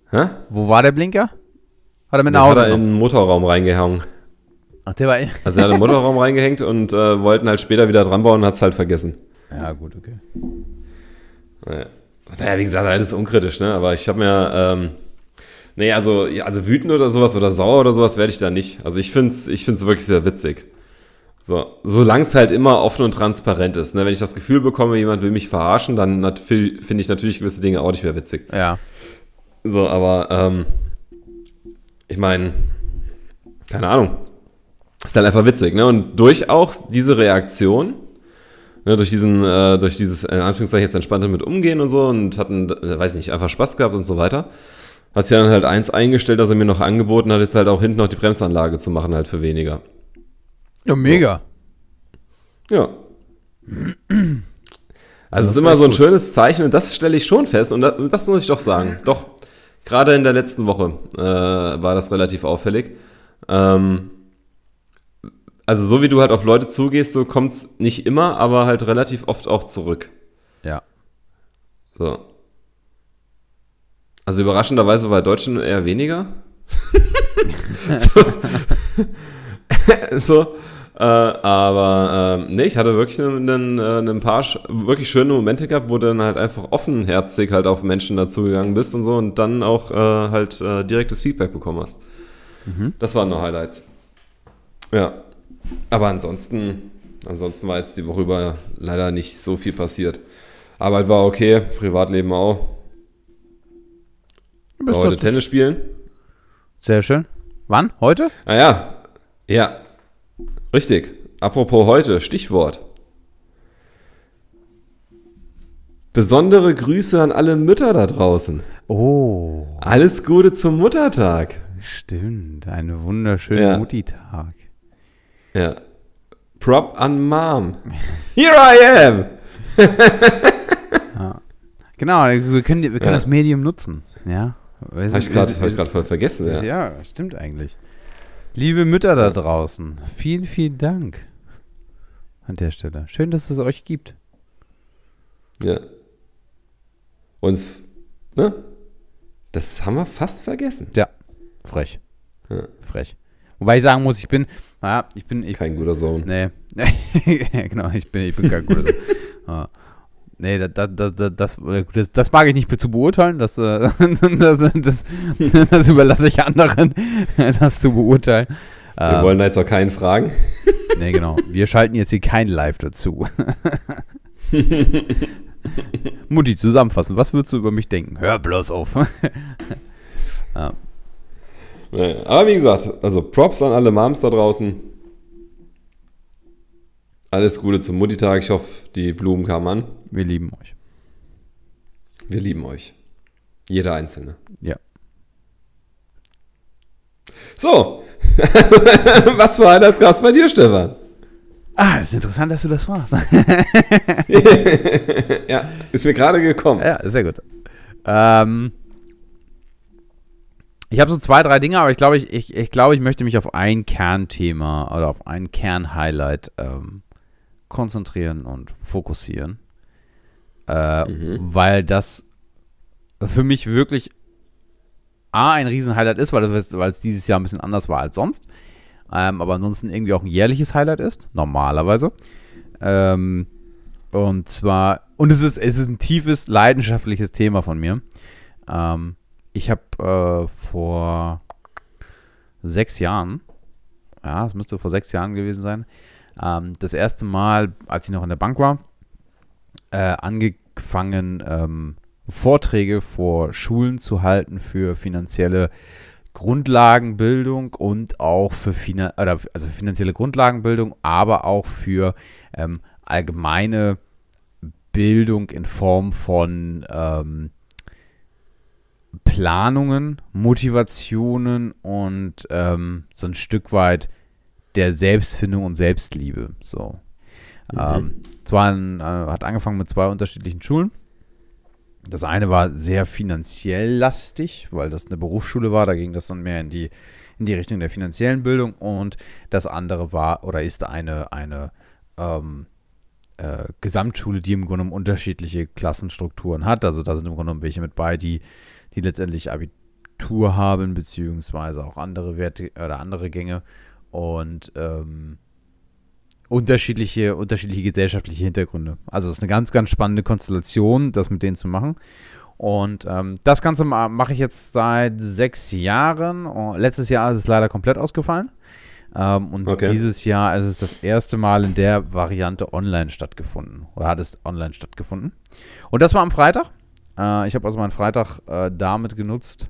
hä? Wo war der Blinker? Hat er mit nach hat Hause er in den Motorraum reingehangen. Ach, der war in Also er hat im Motorraum reingehängt und äh, wollten halt später wieder dran bauen und hat es halt vergessen. Ja, gut, okay. Naja, naja wie gesagt, alles unkritisch, ne? Aber ich habe mir, ähm, nee, also, ja, also wütend oder sowas oder sauer oder sowas werde ich da nicht. Also ich finde es ich find's wirklich sehr witzig. So, solange es halt immer offen und transparent ist. Ne? Wenn ich das Gefühl bekomme, jemand will mich verarschen, dann finde ich natürlich gewisse Dinge auch nicht mehr witzig. Ja. So, aber ähm, ich meine, keine Ahnung. Ist dann einfach witzig, ne? Und durch auch diese Reaktion, ne, durch diesen, äh, durch dieses, in Anführungszeichen, jetzt entspannte mit umgehen und so und hatten, äh, weiß nicht, einfach Spaß gehabt und so weiter. Hat sich dann halt eins eingestellt, dass er mir noch angeboten hat, jetzt halt auch hinten noch die Bremsanlage zu machen, halt für weniger. Ja, mega. Ja. Also es ist immer so ein gut. schönes Zeichen und das stelle ich schon fest und das, das muss ich doch sagen. Doch, gerade in der letzten Woche äh, war das relativ auffällig. Ähm, also so wie du halt auf Leute zugehst, so kommt es nicht immer, aber halt relativ oft auch zurück. Ja. So. Also überraschenderweise bei Deutschen eher weniger. *laughs* so. *laughs* so. Äh, aber ähm, nee, ich hatte wirklich einen, einen, äh, ein paar wirklich schöne Momente gehabt, wo du dann halt einfach offenherzig halt auf Menschen dazugegangen bist und so und dann auch äh, halt äh, direktes Feedback bekommen hast. Das waren nur Highlights. Ja. Aber ansonsten, ansonsten war jetzt die Woche über leider nicht so viel passiert. Arbeit war okay, Privatleben auch. Du bist heute Tennis spielen. Sehr schön. Wann? Heute? Ah ja, ja, richtig. Apropos heute, Stichwort. Besondere Grüße an alle Mütter da draußen. Oh, Alles Gute zum Muttertag. stimmt. Ein wunderschöner Ja. Mutti-Tag. Ja. Prop an Mom. *laughs* Here I am. Genau, wir können, wir können Ja. das Medium nutzen. Ja. Habe ich gerade voll vergessen. Ja. Ja. stimmt eigentlich. Liebe Mütter da draußen, vielen, vielen Dank an der Stelle. Schön, dass es euch gibt. ja. Uns, ne? Das haben wir fast vergessen. Ja, frech. Ja. Frech. Wobei ich sagen muss, ich bin, naja, ich bin, ich, Kein guter Sohn. nee, *laughs* genau, ich bin, ich bin kein guter. *laughs* Ja. Nee, das, das, das, das, das mag ich nicht zu beurteilen. Das, äh, *laughs* das, das, das überlasse ich anderen, das zu beurteilen. Wir ähm, wollen da jetzt auch keinen fragen. Nee, genau. Wir schalten jetzt hier kein Live dazu. Mutti, zusammenfassen. Was würdest du über mich denken? Hör bloß auf. ja. Aber wie gesagt, also Props an alle Moms da draußen. Alles Gute zum Muttitag. Ich hoffe, die Blumen kamen an. Wir lieben euch. Wir lieben euch. Jeder Einzelne. Ja. So. *laughs* Was für ein Gast bei dir, Stefan? Ah, es ist interessant, dass du das fragst. *laughs* ja, ist mir gerade gekommen. Ja, sehr gut. Ähm, ich habe so zwei, drei Dinge, aber ich glaube, ich, ich, ich, glaube, ich möchte mich auf ein Kernthema oder auf ein Kernhighlight ähm, konzentrieren und fokussieren. Äh, mhm. Weil das für mich wirklich A, ein Riesenhighlight ist, weil es, dieses Jahr ein bisschen anders war als sonst. Ähm, aber ansonsten irgendwie auch ein jährliches Highlight ist, normalerweise. Ähm, und zwar, und es ist, es ist ein tiefes, leidenschaftliches Thema von mir. Ähm, ich habe äh, vor sechs Jahren, ja, es müsste vor sechs Jahren gewesen sein, ähm, das erste Mal, als ich noch in der Bank war, äh, angefangen, ähm, Vorträge vor Schulen zu halten für finanzielle Grundlagenbildung und auch für Finan oder, also finanzielle Grundlagenbildung, aber auch für ähm, allgemeine Bildung in Form von ähm, Planungen, Motivationen und ähm, so ein Stück weit der Selbstfindung und Selbstliebe. So. Mhm. Ähm, zwar äh, hat angefangen mit zwei unterschiedlichen Schulen. Das eine war sehr finanziell lastig, weil das eine Berufsschule war. Da ging das dann mehr in die, in die Richtung der finanziellen Bildung. Und das andere war oder ist eine, eine ähm, äh, Gesamtschule, die im Grunde genommen unterschiedliche Klassenstrukturen hat. Also da sind im Grunde genommen welche mit bei, die, die letztendlich Abitur haben, beziehungsweise auch andere Werte oder andere Gänge. Und ähm, unterschiedliche, unterschiedliche gesellschaftliche Hintergründe. Also es ist eine ganz, ganz spannende Konstellation, das mit denen zu machen. Und ähm, das Ganze mache ich jetzt seit sechs Jahren. Und letztes Jahr ist es leider komplett ausgefallen. Ähm, und okay. dieses Jahr ist es das erste Mal in der Variante online stattgefunden. Oder hat es online stattgefunden. Und das war am Freitag. Äh, ich habe also meinen Freitag äh, damit genutzt.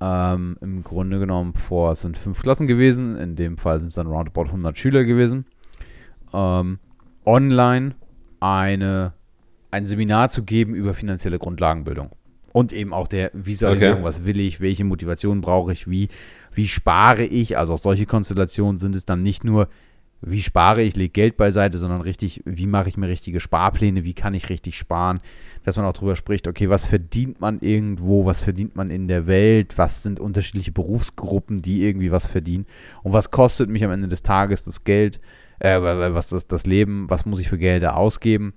Ähm, Im Grunde genommen vor, es sind fünf Klassen gewesen. In dem Fall sind es dann roundabout 100 Schüler gewesen ähm, online eine, ein Seminar zu geben über finanzielle Grundlagenbildung. Und eben auch der Visualisierung, okay. was will ich, welche Motivation brauche ich, wie, wie spare ich. Also auch solche Konstellationen sind es dann nicht nur, wie spare ich, lege Geld beiseite, sondern richtig, wie mache ich mir richtige Sparpläne, wie kann ich richtig sparen, dass man auch darüber spricht, okay, was verdient man irgendwo, was verdient man in der Welt, was sind unterschiedliche Berufsgruppen, die irgendwie was verdienen und was kostet mich am Ende des Tages das Geld, äh, was das, das Leben, was muss ich für Gelder ausgeben.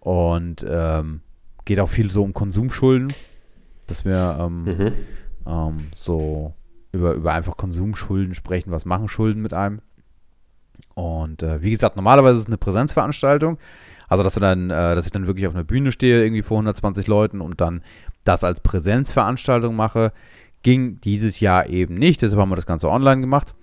Und ähm, geht auch viel so um Konsumschulden, dass wir ähm, mhm. ähm, so über, über einfach Konsumschulden sprechen, was machen Schulden mit einem. Und äh, wie gesagt, normalerweise ist es eine Präsenzveranstaltung. Also, dass, dann, äh, dass ich dann wirklich auf einer Bühne stehe, irgendwie vor 120 Leuten und dann das als Präsenzveranstaltung mache, ging dieses Jahr eben nicht. Deshalb haben wir das Ganze online gemacht.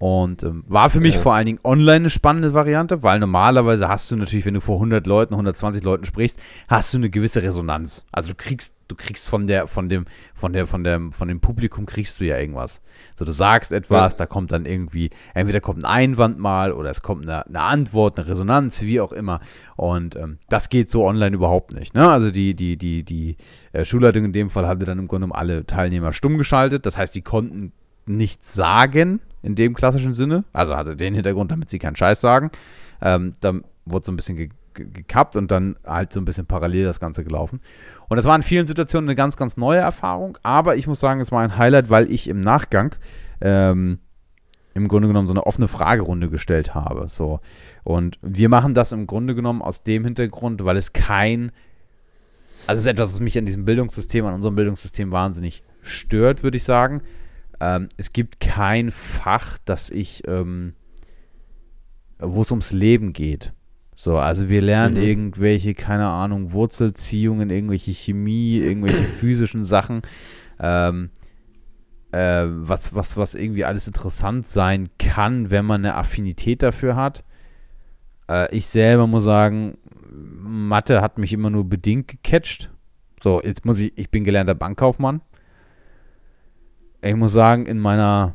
Und ähm, war für mich ja. vor allen Dingen online eine spannende Variante, weil normalerweise hast du natürlich, wenn du vor 100 Leuten, 120 Leuten sprichst, hast du eine gewisse Resonanz. Also du kriegst, du kriegst von der, von dem, von der, von dem, von dem Publikum kriegst du ja irgendwas. So du sagst etwas, ja. da kommt dann irgendwie, entweder kommt ein Einwand mal oder es kommt eine, eine Antwort, eine Resonanz, wie auch immer. Und ähm, das geht so online überhaupt nicht. Ne? Also die, die, die, die äh, Schulleitung in dem Fall hatte dann im Grunde genommen alle Teilnehmer stumm geschaltet. Das heißt, die konnten nichts sagen in dem klassischen Sinne. Also hatte den Hintergrund, damit sie keinen Scheiß sagen. Ähm, dann wurde so ein bisschen ge gekappt und dann halt so ein bisschen parallel das Ganze gelaufen. Und das war in vielen Situationen eine ganz, ganz neue Erfahrung, aber ich muss sagen, es war ein Highlight, weil ich im Nachgang ähm, im Grunde genommen so eine offene Fragerunde gestellt habe. So. Und wir machen das im Grunde genommen aus dem Hintergrund, weil es kein, also es ist etwas, was mich an diesem Bildungssystem, an unserem Bildungssystem wahnsinnig stört, würde ich sagen. Ähm, es gibt kein Fach, das ich, ähm, wo es ums Leben geht. So, also wir lernen Mhm. irgendwelche, keine Ahnung, Wurzelziehungen, irgendwelche Chemie, irgendwelche *coughs* physischen Sachen, ähm, äh, was, was, was irgendwie alles interessant sein kann, wenn man eine Affinität dafür hat. Äh, ich selber muss sagen, Mathe hat mich immer nur bedingt gecatcht. So, jetzt muss ich, ich bin gelernter Bankkaufmann. Ich muss sagen, in meiner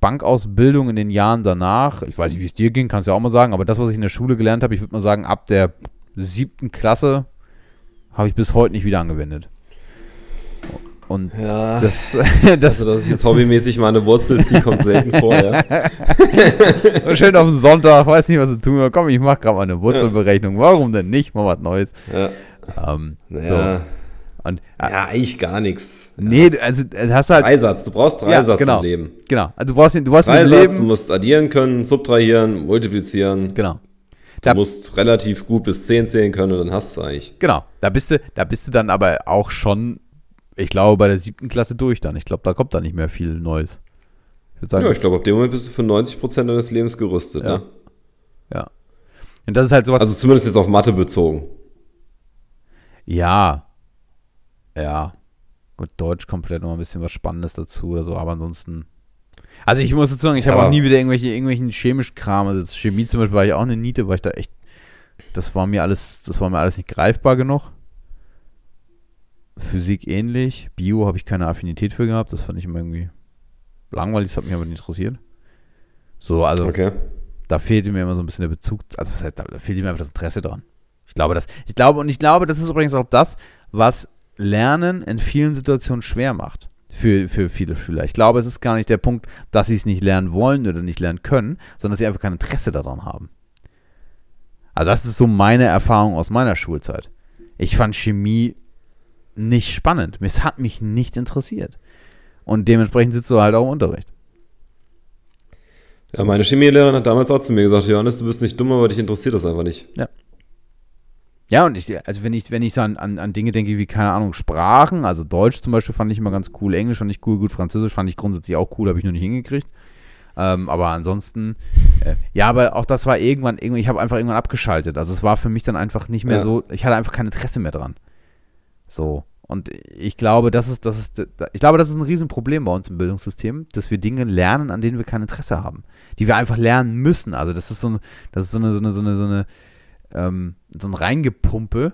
Bankausbildung in den Jahren danach, ich weiß nicht, wie es dir ging, kannst du ja auch mal sagen, aber das, was ich in der Schule gelernt habe, ich würde mal sagen, ab der siebten Klasse habe ich bis heute nicht wieder angewendet. Und Ja. das, *laughs* Das, also, dass ich jetzt hobbymäßig mal eine Wurzel ziehe, kommt selten vor, ja. *laughs* schön auf den Sonntag, weiß nicht, was zu tun. Komm, ich mache gerade mal eine Wurzelberechnung. Warum denn nicht? Mal was Neues. Ja, Ähm, ja. so. Und, äh, ja eigentlich gar nichts. Nee, du- also äh, hast halt. Dreisatz, du brauchst Ja, Dreisatz genau. im Leben. Genau. Also du brauchst, den- du brauchst Dreisatz, du Leben. musst addieren können, subtrahieren, multiplizieren. Genau. Du Da- musst relativ gut bis 10 zählen können und dann hast du eigentlich. Genau. Da bist du, da bist du dann aber auch schon, ich glaube, bei der siebten Klasse durch dann. Ich glaube, da kommt da nicht mehr viel Neues. Ich würde sagen, Ja, ich glaube, ab dem Moment bist du für 90% deines Lebens gerüstet. Ja. Ne? ja. Und das ist halt sowas. Also zumindest jetzt auf Mathe bezogen. Ja. Ja. Gut, Deutsch kommt vielleicht noch ein bisschen was Spannendes dazu oder so, aber ansonsten. Also ich muss dazu sagen, ich habe auch nie wieder irgendwelche, irgendwelchen chemischen Kram. Also jetzt Chemie zum Beispiel war ich auch eine Niete, weil ich da echt. Das war mir alles, das war mir alles nicht greifbar genug. Physik ähnlich. Bio habe ich keine Affinität für gehabt. Das fand ich immer irgendwie langweilig, das hat mich aber nicht interessiert. So, also Okay. da fehlte mir immer so ein bisschen der Bezug, also was heißt, da, da fehlte mir einfach das Interesse dran. Ich glaube, das, ich glaube, und ich glaube, das ist übrigens auch das, was Lernen in vielen Situationen schwer macht. Für, für viele Schüler. Ich glaube, es ist gar nicht der Punkt, dass sie es nicht lernen wollen oder nicht lernen können, sondern dass sie einfach kein Interesse daran haben. Also, das ist so meine Erfahrung aus meiner Schulzeit. Ich fand Chemie nicht spannend. Es hat mich nicht interessiert. Und dementsprechend sitzt du halt auch im Unterricht. Ja, meine Chemielehrerin hat damals auch zu mir gesagt, Johannes, du bist nicht dumm, aber dich interessiert das einfach nicht. Ja, und ich, also wenn ich, wenn ich so an, an, an Dinge denke wie, keine Ahnung, Sprachen, also Deutsch zum Beispiel fand ich immer ganz cool, Englisch fand ich cool, gut, Französisch fand ich grundsätzlich auch cool, habe ich nur nicht hingekriegt. Ähm, aber ansonsten, äh, ja, aber auch das war irgendwann, ich habe einfach irgendwann abgeschaltet. Also es war für mich dann einfach nicht mehr Ja. so, ich hatte einfach kein Interesse mehr dran. So. Und ich glaube, das ist, das ist, ich glaube, das ist ein Riesenproblem bei uns im Bildungssystem, dass wir Dinge lernen, an denen wir kein Interesse haben. Die wir einfach lernen müssen. Also das ist so, ein- das ist so eine, so eine, so eine, so eine ähm, so ein Reingepumpe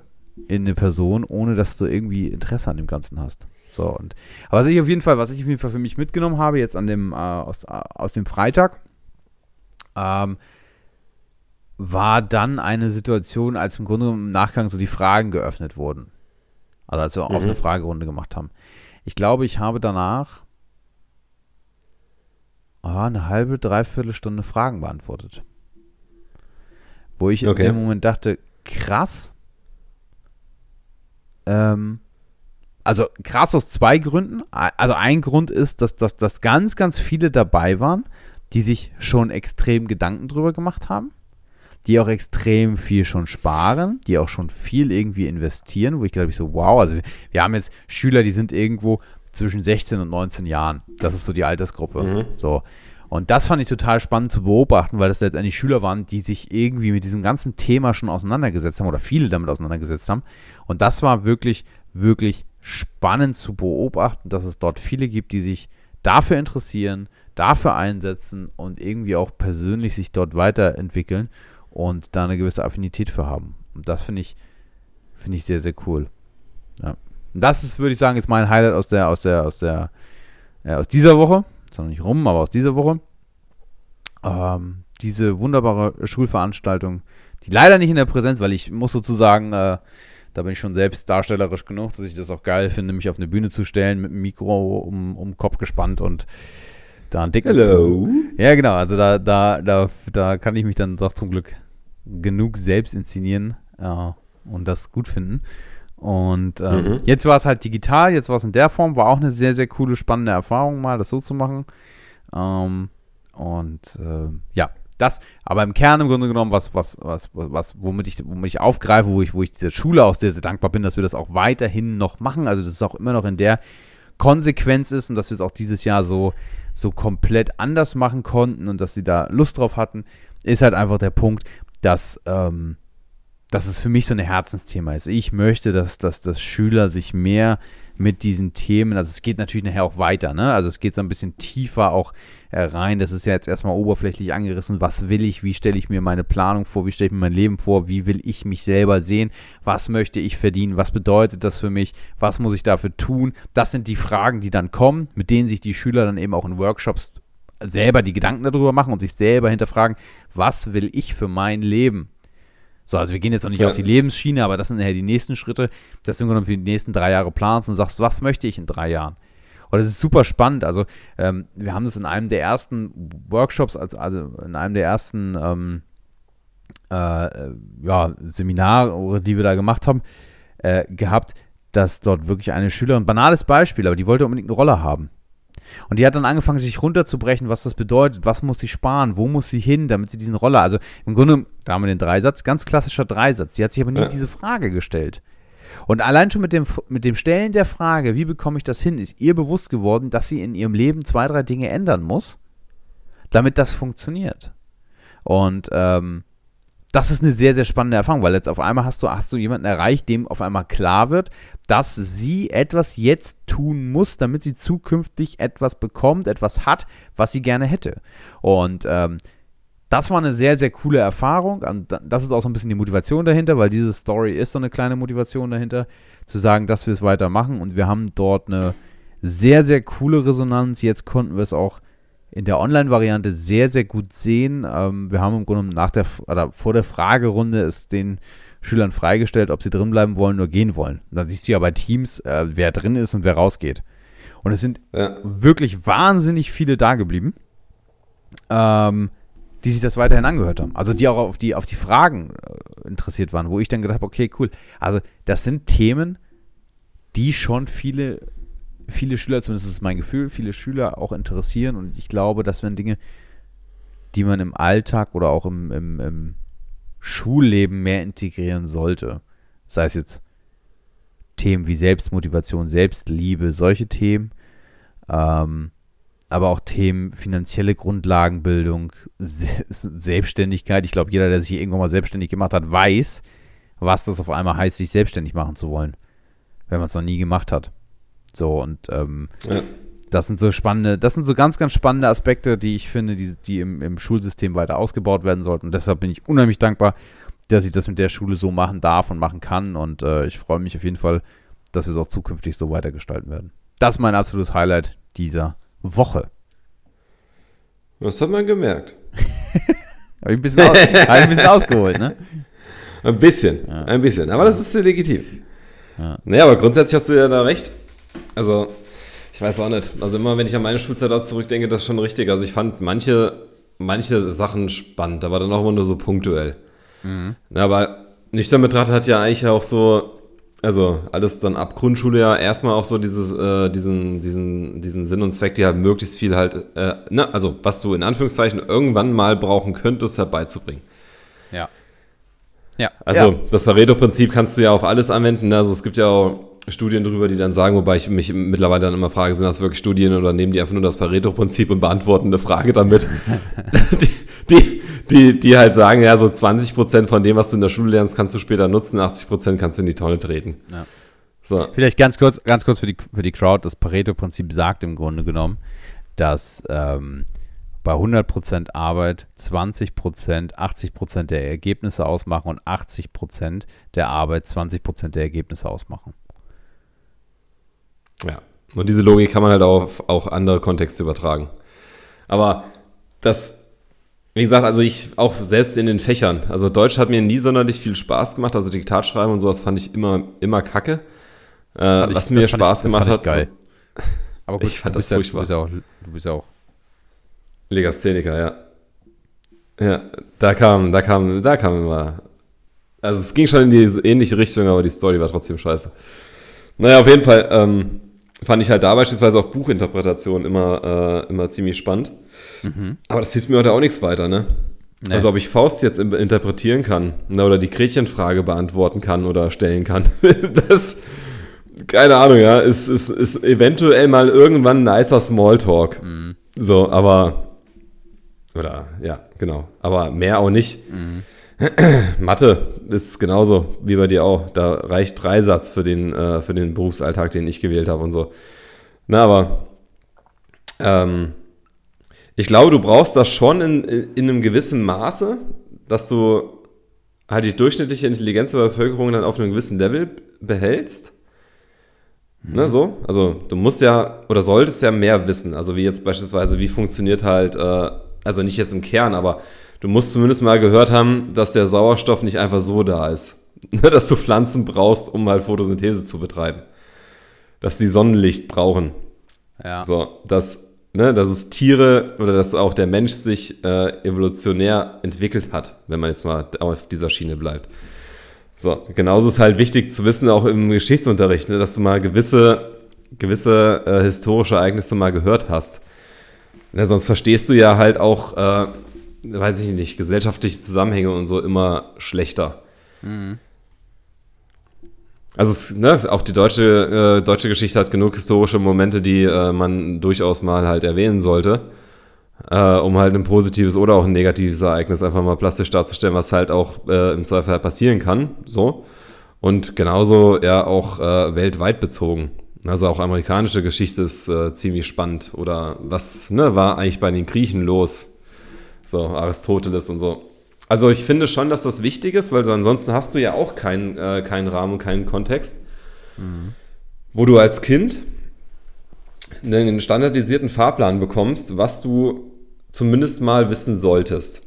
in eine Person, ohne dass du irgendwie Interesse an dem Ganzen hast. So, und aber was ich auf jeden Fall, was ich auf jeden Fall für mich mitgenommen habe, jetzt an dem, äh, aus, äh, aus dem Freitag, ähm, war dann eine Situation, als im Grunde im Nachgang so die Fragen geöffnet wurden. Also als wir Mhm. auf eine Fragerunde gemacht haben. Ich glaube, ich habe danach ah, eine halbe, dreiviertel Stunde Fragen beantwortet. Wo ich Okay. in dem Moment dachte, krass. Ähm, also krass aus zwei Gründen. Also ein Grund ist, dass, dass, dass ganz, ganz viele dabei waren, die sich schon extrem Gedanken drüber gemacht haben, die auch extrem viel schon sparen, die auch schon viel irgendwie investieren, wo ich glaube ich so, wow, also wir, haben jetzt Schüler, die sind irgendwo zwischen 16 und 19 Jahren. Das ist so die Altersgruppe. Mhm. So. Und das fand ich total spannend zu beobachten, weil das letztendlich Schüler waren, die sich irgendwie mit diesem ganzen Thema schon auseinandergesetzt haben oder viele damit auseinandergesetzt haben. Und das war wirklich, wirklich spannend zu beobachten, dass es dort viele gibt, die sich dafür interessieren, dafür einsetzen und irgendwie auch persönlich sich dort weiterentwickeln und da eine gewisse Affinität für haben. Und das finde ich, finde ich sehr, sehr cool. Ja. Und das ist, würde ich sagen, ist mein Highlight aus der, aus der, aus der, äh, aus dieser Woche. Ist noch nicht rum, aber aus dieser Woche. Ähm, diese wunderbare Schulveranstaltung, die leider nicht in der Präsenz, weil ich muss sozusagen, äh, da bin ich schon selbst darstellerisch genug, dass ich das auch geil finde, mich auf eine Bühne zu stellen mit dem Mikro um, um Kopf gespannt und da einen dicken Hello. ja, genau. Also da, da, da, da kann ich mich dann doch zum Glück genug selbst inszenieren äh, und das gut finden. Und ähm, Mhm. jetzt war es halt digital, jetzt war es in der Form, war auch eine sehr, sehr coole, spannende Erfahrung, mal das so zu machen. Ähm, und äh, ja, das, aber im Kern im Grunde genommen, was, was, was, was, womit ich, womit ich aufgreife, wo ich, wo ich dieser Schule auch sehr, sehr dankbar bin, dass wir das auch weiterhin noch machen. Also, dass es auch immer noch in der Konsequenz ist und dass wir es auch dieses Jahr so, so komplett anders machen konnten und dass sie da Lust drauf hatten, ist halt einfach der Punkt, dass, ähm, dass es für mich so ein Herzensthema ist. Ich möchte, dass, dass, dass Schüler sich mehr mit diesen Themen, also es geht natürlich nachher auch weiter, ne? Also es geht so ein bisschen tiefer auch äh, rein. Das ist ja jetzt erstmal oberflächlich angerissen. Was will ich? Wie stelle ich mir meine Planung vor? Wie stelle ich mir mein Leben vor? Wie will ich mich selber sehen? Was möchte ich verdienen? Was bedeutet das für mich? Was muss ich dafür tun? Das sind die Fragen, die dann kommen, mit denen sich die Schüler dann eben auch in Workshops selber die Gedanken darüber machen und sich selber hinterfragen, was will ich für mein Leben? So, also wir gehen jetzt noch nicht ja. auf die Lebensschiene, aber das sind ja die nächsten Schritte, dass du für die nächsten drei Jahre planst und sagst, was möchte ich in drei Jahren? Und das ist super spannend. Also ähm, wir haben das in einem der ersten Workshops, also, also in einem der ersten ähm, äh, ja, Seminare, die wir da gemacht haben, äh, gehabt, dass dort wirklich eine Schülerin, banales Beispiel, aber die wollte unbedingt eine Rolle haben. Und die hat dann angefangen, sich runterzubrechen, was das bedeutet, was muss sie sparen, wo muss sie hin, damit sie diesen Roller, also im Grunde, da haben wir den Dreisatz, ganz klassischer Dreisatz. Sie hat sich aber nie ja. diese Frage gestellt. Und allein schon mit dem, mit dem Stellen der Frage, wie bekomme ich das hin, ist ihr bewusst geworden, dass sie in ihrem Leben zwei, drei Dinge ändern muss, damit das funktioniert. Und ähm, das ist eine sehr, sehr spannende Erfahrung, weil jetzt auf einmal hast du, hast du jemanden erreicht, dem auf einmal klar wird, dass sie etwas jetzt tun muss, damit sie zukünftig etwas bekommt, etwas hat, was sie gerne hätte. Und ähm, das war eine sehr, sehr coole Erfahrung. Und das ist auch so ein bisschen die Motivation dahinter, weil diese Story ist so eine kleine Motivation dahinter, zu sagen, dass wir es weitermachen. Und wir haben dort eine sehr, sehr coole Resonanz. Jetzt konnten wir es auch in der Online-Variante sehr, sehr gut sehen. Ähm, wir haben im Grunde nach der, oder vor der Fragerunde es den Schülern freigestellt, ob sie drin bleiben wollen oder gehen wollen. Und dann siehst du ja bei Teams, äh, wer drin ist und wer rausgeht. Und es sind ja. wirklich wahnsinnig viele da geblieben, ähm, die sich das weiterhin angehört haben. Also die auch auf die, auf die Fragen äh, interessiert waren, wo ich dann gedacht habe, okay, cool. Also das sind Themen, die schon viele viele Schüler, zumindest ist mein Gefühl, viele Schüler auch interessieren und ich glaube, das wären Dinge, die man im Alltag oder auch im, im, im Schulleben mehr integrieren sollte. Sei es jetzt Themen wie Selbstmotivation, Selbstliebe, solche Themen, ähm, aber auch Themen finanzielle Grundlagenbildung, Selbstständigkeit. Ich glaube, jeder, der sich irgendwann mal selbstständig gemacht hat, weiß, was das auf einmal heißt, sich selbstständig machen zu wollen, wenn man es noch nie gemacht hat. So, und ähm, ja. das sind so spannende, das sind so ganz, ganz spannende Aspekte, die ich finde, die, die im, im Schulsystem weiter ausgebaut werden sollten. Und deshalb bin ich unheimlich dankbar, dass ich das mit der Schule so machen darf und machen kann. Und äh, ich freue mich auf jeden Fall, dass wir es auch zukünftig so weitergestalten werden. Das ist mein absolutes Highlight dieser Woche. Das hat man gemerkt. *laughs* Habe ich ein bisschen, aus, ein bisschen ausgeholt, ne? Ein bisschen, ja. ein bisschen. Aber das ist legitim. Ja. Naja, aber grundsätzlich hast du ja da recht. Also, ich weiß auch nicht. Also immer, wenn ich an meine Schulzeit da zurückdenke, das ist schon richtig. Also ich fand manche, manche Sachen spannend, aber dann auch immer nur so punktuell. Mhm. aber nüchtern betrachtet hat ja eigentlich auch so, also alles dann ab Grundschule ja erstmal auch so dieses, äh, diesen, diesen, diesen Sinn und Zweck, die halt möglichst viel halt, äh, ne, also was du in Anführungszeichen irgendwann mal brauchen könntest, herbeizubringen. Ja. Ja. Also ja. das Pareto-Prinzip kannst du ja auf alles anwenden. Also es gibt ja auch Studien darüber, die dann sagen, wobei ich mich mittlerweile dann immer frage, sind das wirklich Studien oder nehmen die einfach nur das Pareto-Prinzip und beantworten eine Frage damit, *laughs* die, die, die, die, halt sagen, ja, so 20 Prozent von dem, was du in der Schule lernst, kannst du später nutzen, 80 Prozent kannst du in die Tonne treten. Ja. So. Vielleicht ganz kurz, ganz kurz für die, für die Crowd, das Pareto-Prinzip sagt im Grunde genommen, dass ähm, bei 100% Arbeit 20%, 80% der Ergebnisse ausmachen und 80% der Arbeit 20% der Ergebnisse ausmachen. Ja. Und diese Logik kann man halt auf auch andere Kontexte übertragen. Aber das, wie gesagt, also ich auch selbst in den Fächern, also Deutsch hat mir nie sonderlich viel Spaß gemacht, also Diktatschreiben und sowas fand ich immer, immer kacke. Äh, was ich, mir Spaß ich, gemacht hat. geil. *laughs* Aber gut, ich fand das furchtbar. Ja, du, bist ja auch, du bist ja auch. Legastheniker, ja. Ja, da kam, da kam, da kam immer. Also es ging schon in die ähnliche Richtung, aber die Story war trotzdem scheiße. Naja, auf jeden Fall, ähm, fand ich halt da beispielsweise auch Buchinterpretation immer, äh, immer ziemlich spannend. Mhm. Aber das hilft mir heute auch nichts weiter, ne? Nee. Also ob ich Faust jetzt interpretieren kann ne, oder die Gretchenfrage beantworten kann oder stellen kann, *laughs* das, keine Ahnung, ja, ist, ist, ist eventuell mal irgendwann ein nicer Smalltalk. Mhm. So, aber, oder, ja, genau, aber mehr auch nicht. Mhm. *clears throat* Mathe ist genauso wie bei dir auch. Da reicht Dreisatz für den, äh, für den Berufsalltag, den ich gewählt habe und so. Na, aber ähm, ich glaube, du brauchst das schon in, in einem gewissen Maße, dass du halt die durchschnittliche Intelligenz der Bevölkerung dann auf einem gewissen Level behältst. Mhm. Ne, so? Also du musst ja oder solltest ja mehr wissen. Also wie jetzt beispielsweise, wie funktioniert halt, äh, also nicht jetzt im Kern, aber du musst zumindest mal gehört haben, dass der Sauerstoff nicht einfach so da ist. *laughs* dass du Pflanzen brauchst, um halt Photosynthese zu betreiben. Dass die Sonnenlicht brauchen. Ja. So, dass, ne, dass es Tiere oder dass auch der Mensch sich äh, evolutionär entwickelt hat, wenn man jetzt mal auf dieser Schiene bleibt. So, genauso ist halt wichtig zu wissen, auch im Geschichtsunterricht, ne, dass du mal gewisse, gewisse äh, historische Ereignisse mal gehört hast. Ja, sonst verstehst du ja halt auch, äh, weiß ich nicht, gesellschaftliche Zusammenhänge und so immer schlechter. Mhm. Also es, ne, auch die deutsche, äh, deutsche Geschichte hat genug historische Momente, die äh, man durchaus mal halt erwähnen sollte äh, um halt ein positives oder auch ein negatives Ereignis einfach mal plastisch darzustellen, was halt auch äh, im Zweifel halt passieren kann. So. Und genauso ja auch äh, weltweit bezogen. Also auch amerikanische Geschichte ist äh, ziemlich spannend. Oder was ne, war eigentlich bei den Griechen los? So, Aristoteles und so. Also ich finde schon, dass das wichtig ist, weil ansonsten hast du ja auch keinen, äh, keinen Rahmen, keinen Kontext. Mhm. Wo du als Kind einen standardisierten Fahrplan bekommst, was du zumindest mal wissen solltest.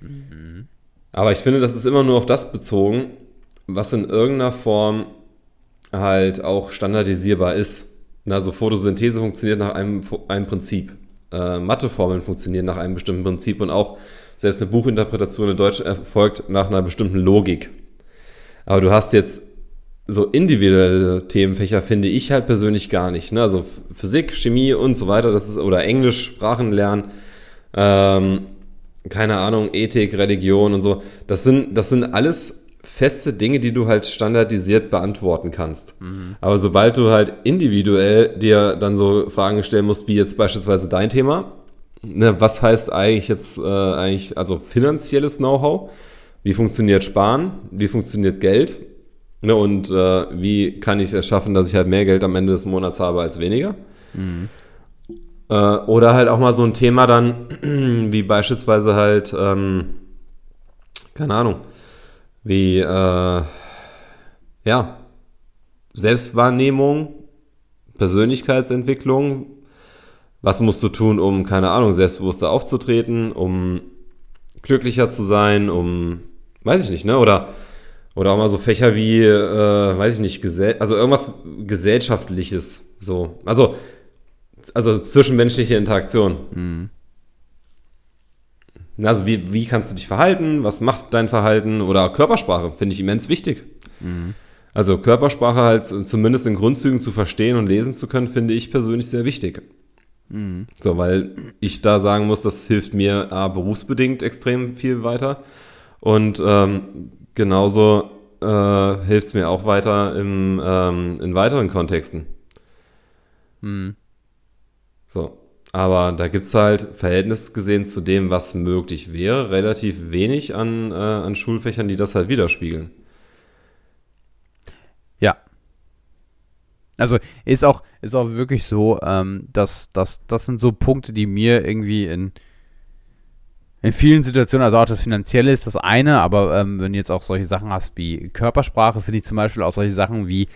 Mhm. Aber ich finde, das ist immer nur auf das bezogen, was in irgendeiner Form halt auch standardisierbar ist. Also Photosynthese funktioniert nach einem, einem Prinzip. Äh, Matheformeln funktionieren nach einem bestimmten Prinzip und auch selbst eine Buchinterpretation in Deutsch erfolgt nach einer bestimmten Logik. Aber du hast jetzt so individuelle Themenfächer finde ich halt persönlich gar nicht. Ne? Also Physik, Chemie und so weiter, das ist, oder Englisch, Sprachen lernen, ähm, keine Ahnung, Ethik, Religion und so. Das sind, das sind alles feste Dinge, die du halt standardisiert beantworten kannst. Mhm. Aber sobald du halt individuell dir dann so Fragen stellen musst, wie jetzt beispielsweise dein Thema, ne, was heißt eigentlich jetzt äh, eigentlich, also finanzielles Know-how, wie funktioniert Sparen, wie funktioniert Geld, Ne, und äh, wie kann ich es schaffen, dass ich halt mehr Geld am Ende des Monats habe als weniger? Mhm. Äh, oder halt auch mal so ein Thema dann, *clears throat* wie beispielsweise halt, ähm, keine Ahnung, wie, äh, ja, Selbstwahrnehmung, Persönlichkeitsentwicklung. Was musst du tun, um, keine Ahnung, selbstbewusster aufzutreten, um glücklicher zu sein, um, weiß ich nicht, ne? Oder oder auch mal so Fächer wie, äh, weiß ich nicht, Gesell also irgendwas Gesellschaftliches. So. Also, also zwischenmenschliche Interaktion. Mhm. Also wie, wie kannst du dich verhalten? Was macht dein Verhalten? Oder Körpersprache, finde ich immens wichtig. Mhm. Also Körpersprache halt zumindest in Grundzügen zu verstehen und lesen zu können, finde ich persönlich sehr wichtig. Mhm. So, weil ich da sagen muss, das hilft mir A, berufsbedingt extrem viel weiter. Und ähm, genauso äh, hilft es mir auch weiter im, ähm, in weiteren Kontexten. Hm. So. Aber da gibt es halt, Verhältnis gesehen zu dem, was möglich wäre, relativ wenig an, äh, an Schulfächern, die das halt widerspiegeln. Ja. Also ist auch, ist auch wirklich so, ähm, dass, dass das sind so Punkte, die mir irgendwie in, in vielen Situationen, also auch das Finanzielle ist das eine, aber ähm, wenn du jetzt auch solche Sachen hast wie Körpersprache, finde ich zum Beispiel auch solche Sachen wie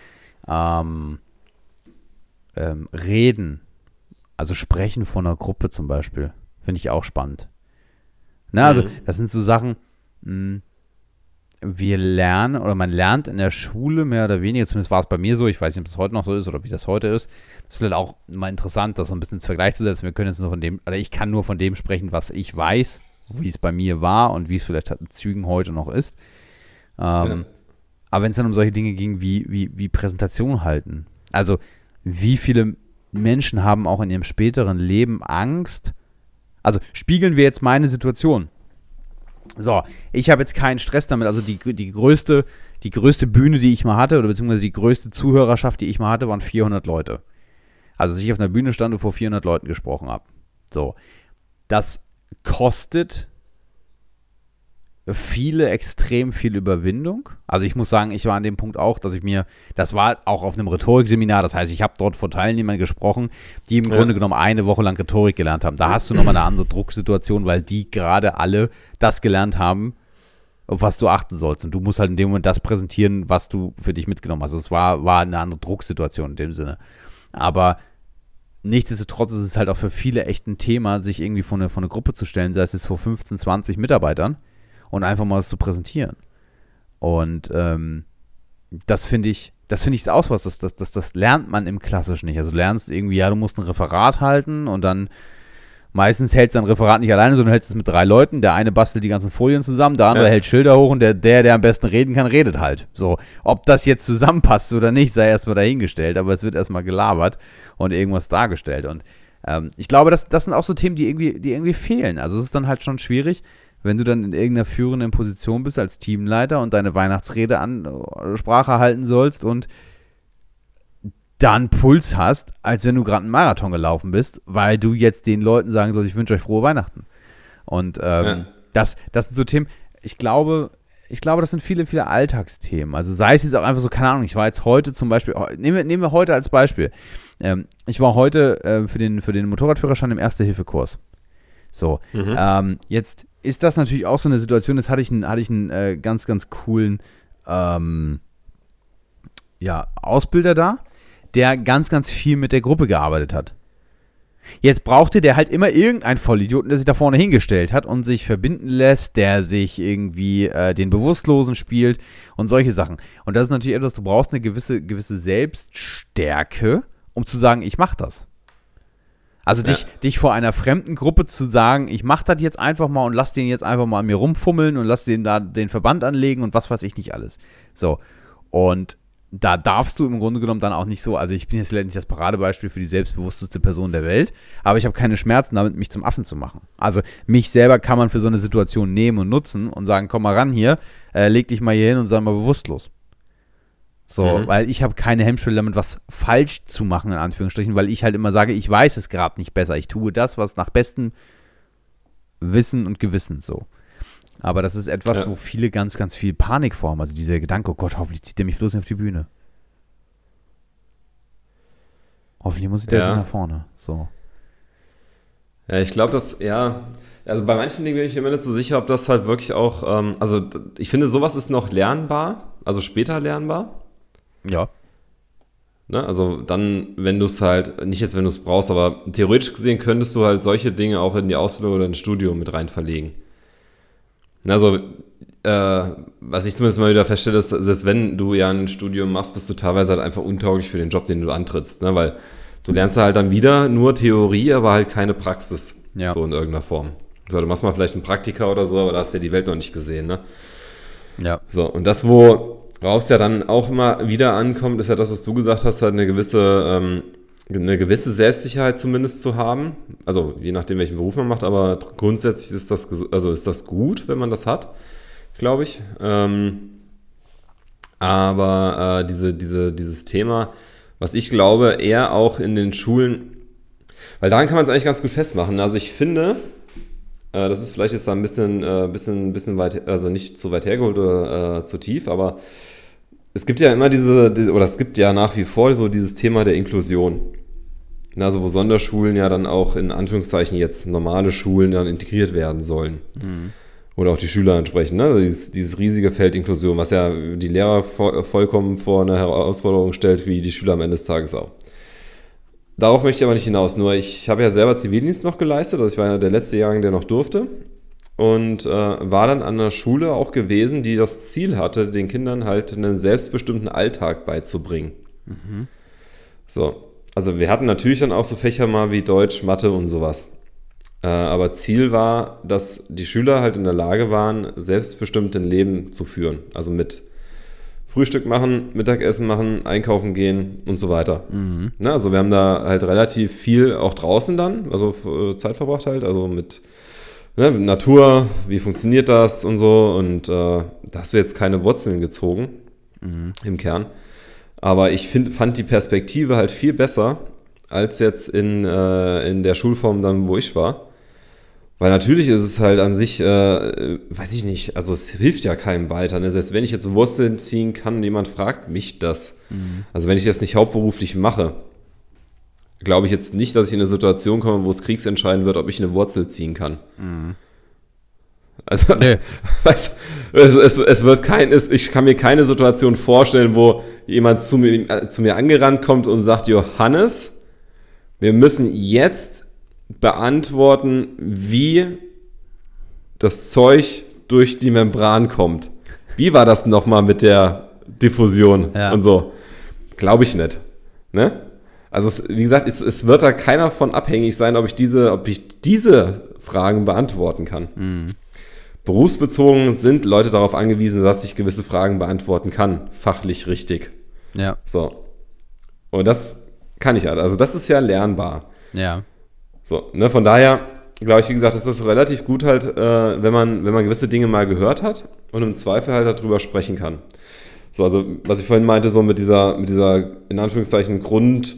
ähm, ähm, Reden, also Sprechen von einer Gruppe zum Beispiel, finde ich auch spannend. Na, also mhm. das sind so Sachen, mh, hm, wir lernen oder man lernt in der Schule mehr oder weniger, zumindest war es bei mir so, ich weiß nicht, ob das heute noch so ist oder wie das heute ist. Das ist vielleicht auch mal interessant, das so ein bisschen ins Vergleich zu setzen. Wir können jetzt nur von dem, oder ich kann nur von dem sprechen, was ich weiß wie es bei mir war und wie es vielleicht in Zügen heute noch ist. Ähm, ja. Aber wenn es dann um solche Dinge ging wie, wie, wie Präsentation halten, also wie viele Menschen haben auch in ihrem späteren Leben Angst, also spiegeln wir jetzt meine Situation. So, ich habe jetzt keinen Stress damit, also die, die größte, die größte Bühne, die ich mal hatte, oder beziehungsweise die größte Zuhörerschaft, die ich mal hatte, waren 400 Leute. Also, dass ich auf einer Bühne stand und vor 400 Leuten gesprochen habe. So, das kostet viele extrem viel Überwindung. Also ich muss sagen, ich war an dem Punkt auch, dass ich mir, das war auch auf einem Rhetorikseminar, das heißt, ich habe dort vor Teilnehmern gesprochen, die im ja. Grunde genommen eine Woche lang Rhetorik gelernt haben. Da hast du nochmal eine andere Drucksituation, weil die gerade alle das gelernt haben, auf was du achten sollst. Und du musst halt in dem Moment das präsentieren, was du für dich mitgenommen hast. Es war, war eine andere Drucksituation in dem Sinne. Aber nichtsdestotrotz ist es halt auch für viele echt ein Thema, sich irgendwie vor eine, vor eine Gruppe zu stellen, sei es jetzt vor 15, 20 Mitarbeitern und einfach mal was zu präsentieren. Und ähm, das finde ich, das finde ich aus was, das, das, das, das lernt man im Klassischen nicht. Also du lernst irgendwie, ja, du musst ein Referat halten und dann meistens hältst du ein Referat nicht alleine, sondern hältst es mit drei Leuten. Der eine bastelt die ganzen Folien zusammen, der andere ja. hält Schilder hoch und der, der, der am besten reden kann, redet halt. So, ob das jetzt zusammenpasst oder nicht, sei erstmal dahingestellt, aber es wird erstmal gelabert und irgendwas dargestellt. Und ähm, ich glaube, das, das sind auch so Themen, die irgendwie, die irgendwie fehlen. Also es ist dann halt schon schwierig, wenn du dann in irgendeiner führenden Position bist als Teamleiter und deine Weihnachtsrede an äh, Sprache halten sollst und dann Puls hast, als wenn du gerade einen Marathon gelaufen bist, weil du jetzt den Leuten sagen sollst, ich wünsche euch frohe Weihnachten. Und ähm, ja. das, das sind so Themen, ich glaube, ich glaube, das sind viele, viele Alltagsthemen. Also sei es jetzt auch einfach so, keine Ahnung, ich war jetzt heute zum Beispiel, nehmen wir, nehmen wir heute als Beispiel. Ähm, ich war heute äh, für, den, für den Motorradführerschein im Erste-Hilfe-Kurs. So, mhm. ähm, jetzt ist das natürlich auch so eine Situation, jetzt hatte ich einen, hatte ich einen äh, ganz, ganz coolen ähm, ja, Ausbilder da, der ganz, ganz viel mit der Gruppe gearbeitet hat. Jetzt brauchte der halt immer irgendeinen Vollidioten, der sich da vorne hingestellt hat und sich verbinden lässt, der sich irgendwie äh, den Bewusstlosen spielt und solche Sachen. Und das ist natürlich etwas, du brauchst eine gewisse, gewisse Selbststärke, um zu sagen, ich mach das. Also dich, ja. dich vor einer fremden Gruppe zu sagen, ich mach das jetzt einfach mal und lass den jetzt einfach mal an mir rumfummeln und lass den da den Verband anlegen und was weiß ich nicht alles. So. Und da darfst du im Grunde genommen dann auch nicht so, also ich bin jetzt nicht das Paradebeispiel für die selbstbewussteste Person der Welt, aber ich habe keine Schmerzen damit, mich zum Affen zu machen. Also mich selber kann man für so eine Situation nehmen und nutzen und sagen, komm mal ran hier, äh, leg dich mal hier hin und sei mal bewusstlos. So, mhm. weil ich habe keine Hemmschwelle damit, was falsch zu machen, in Anführungsstrichen, weil ich halt immer sage, ich weiß es gerade nicht besser. Ich tue das, was nach bestem Wissen und Gewissen so. Aber das ist etwas, ja. wo viele ganz, ganz viel Panik formen. Also dieser Gedanke, oh Gott, hoffentlich zieht der mich bloß nicht auf die Bühne. Hoffentlich muss ich der ja. nach vorne. So. Ja, ich glaube, dass, ja, also bei manchen Dingen bin ich mir nicht so sicher, ob das halt wirklich auch, ähm, also ich finde, sowas ist noch lernbar, also später lernbar. Ja. Ne? Also dann, wenn du es halt, nicht jetzt, wenn du es brauchst, aber theoretisch gesehen könntest du halt solche Dinge auch in die Ausbildung oder ins Studium mit rein verlegen. Also, äh, was ich zumindest mal wieder feststelle, ist, dass wenn du ja ein Studium machst, bist du teilweise halt einfach untauglich für den Job, den du antrittst. Ne? Weil du lernst halt dann wieder nur Theorie, aber halt keine Praxis. Ja. So in irgendeiner Form. So, du machst mal vielleicht einen Praktiker oder so, aber da hast du ja die Welt noch nicht gesehen, ne? Ja. So, und das, wo worauf ja dann auch immer wieder ankommt, ist ja das, was du gesagt hast, halt eine gewisse, ähm, eine gewisse Selbstsicherheit zumindest zu haben. Also je nachdem, welchen Beruf man macht, aber grundsätzlich ist das, also ist das gut, wenn man das hat, glaube ich. Ähm, aber äh, diese, diese, dieses Thema, was ich glaube, eher auch in den Schulen, weil daran kann man es eigentlich ganz gut festmachen. Also ich finde, äh, das ist vielleicht jetzt ein bisschen, äh, bisschen, bisschen weit, also nicht zu weit hergeholt oder äh, zu tief, aber es gibt ja immer diese, oder es gibt ja nach wie vor so dieses Thema der Inklusion. Also wo Sonderschulen ja dann auch in Anführungszeichen jetzt normale Schulen dann integriert werden sollen. Mhm. Oder auch die Schüler entsprechend. Ne? Dieses, dieses riesige Feld Inklusion, was ja die Lehrer vollkommen vor eine Herausforderung stellt, wie die Schüler am Ende des Tages auch. Darauf möchte ich aber nicht hinaus. Nur ich habe ja selber Zivildienst noch geleistet. Also ich war ja der letzte Jahrgang, der noch durfte und äh, war dann an einer Schule auch gewesen, die das Ziel hatte, den Kindern halt einen selbstbestimmten Alltag beizubringen. Mhm. So, also wir hatten natürlich dann auch so Fächer mal wie Deutsch, Mathe und sowas. Äh, aber Ziel war, dass die Schüler halt in der Lage waren, selbstbestimmt ein Leben zu führen. Also mit Frühstück machen, Mittagessen machen, einkaufen gehen und so weiter. Mhm. Na, also wir haben da halt relativ viel auch draußen dann, also äh, Zeit verbracht halt, also mit ne, Natur, wie funktioniert das und so. Und äh, da hast du jetzt keine Wurzeln gezogen mhm. im Kern. Aber ich find, fand die Perspektive halt viel besser als jetzt in, äh, in der Schulform dann, wo ich war. Weil natürlich ist es halt an sich, äh, weiß ich nicht, also es hilft ja keinem weiter. Ne? Selbst wenn ich jetzt Wurzeln ziehen kann jemand fragt mich das, mhm. also wenn ich das nicht hauptberuflich mache, glaube ich jetzt nicht, dass ich in eine Situation komme, wo es kriegsentscheidend wird, ob ich eine Wurzel ziehen kann. Mhm. Also, nee. *laughs* weißt, es, es, es, wird kein, es, ich kann mir keine Situation vorstellen, wo jemand zu mir, äh, zu mir angerannt kommt und sagt, Johannes, wir müssen jetzt beantworten, wie das Zeug durch die Membran kommt. Wie war das nochmal mit der Diffusion ja. und so? Glaube ich nicht. Ne? Also, es, wie gesagt, es, es, wird da keiner von abhängig sein, ob ich diese, ob ich diese Fragen beantworten kann. Mhm. Berufsbezogen sind Leute darauf angewiesen, dass ich gewisse Fragen beantworten kann. Fachlich richtig. Ja. So. Und das kann ich halt. Also, das ist ja lernbar. Ja. So, ne, von daher glaube ich, wie gesagt, ist das relativ gut halt, äh, wenn, man, wenn man gewisse Dinge mal gehört hat und im Zweifel halt darüber sprechen kann. So, also was ich vorhin meinte, so mit dieser, mit dieser in Anführungszeichen Grund,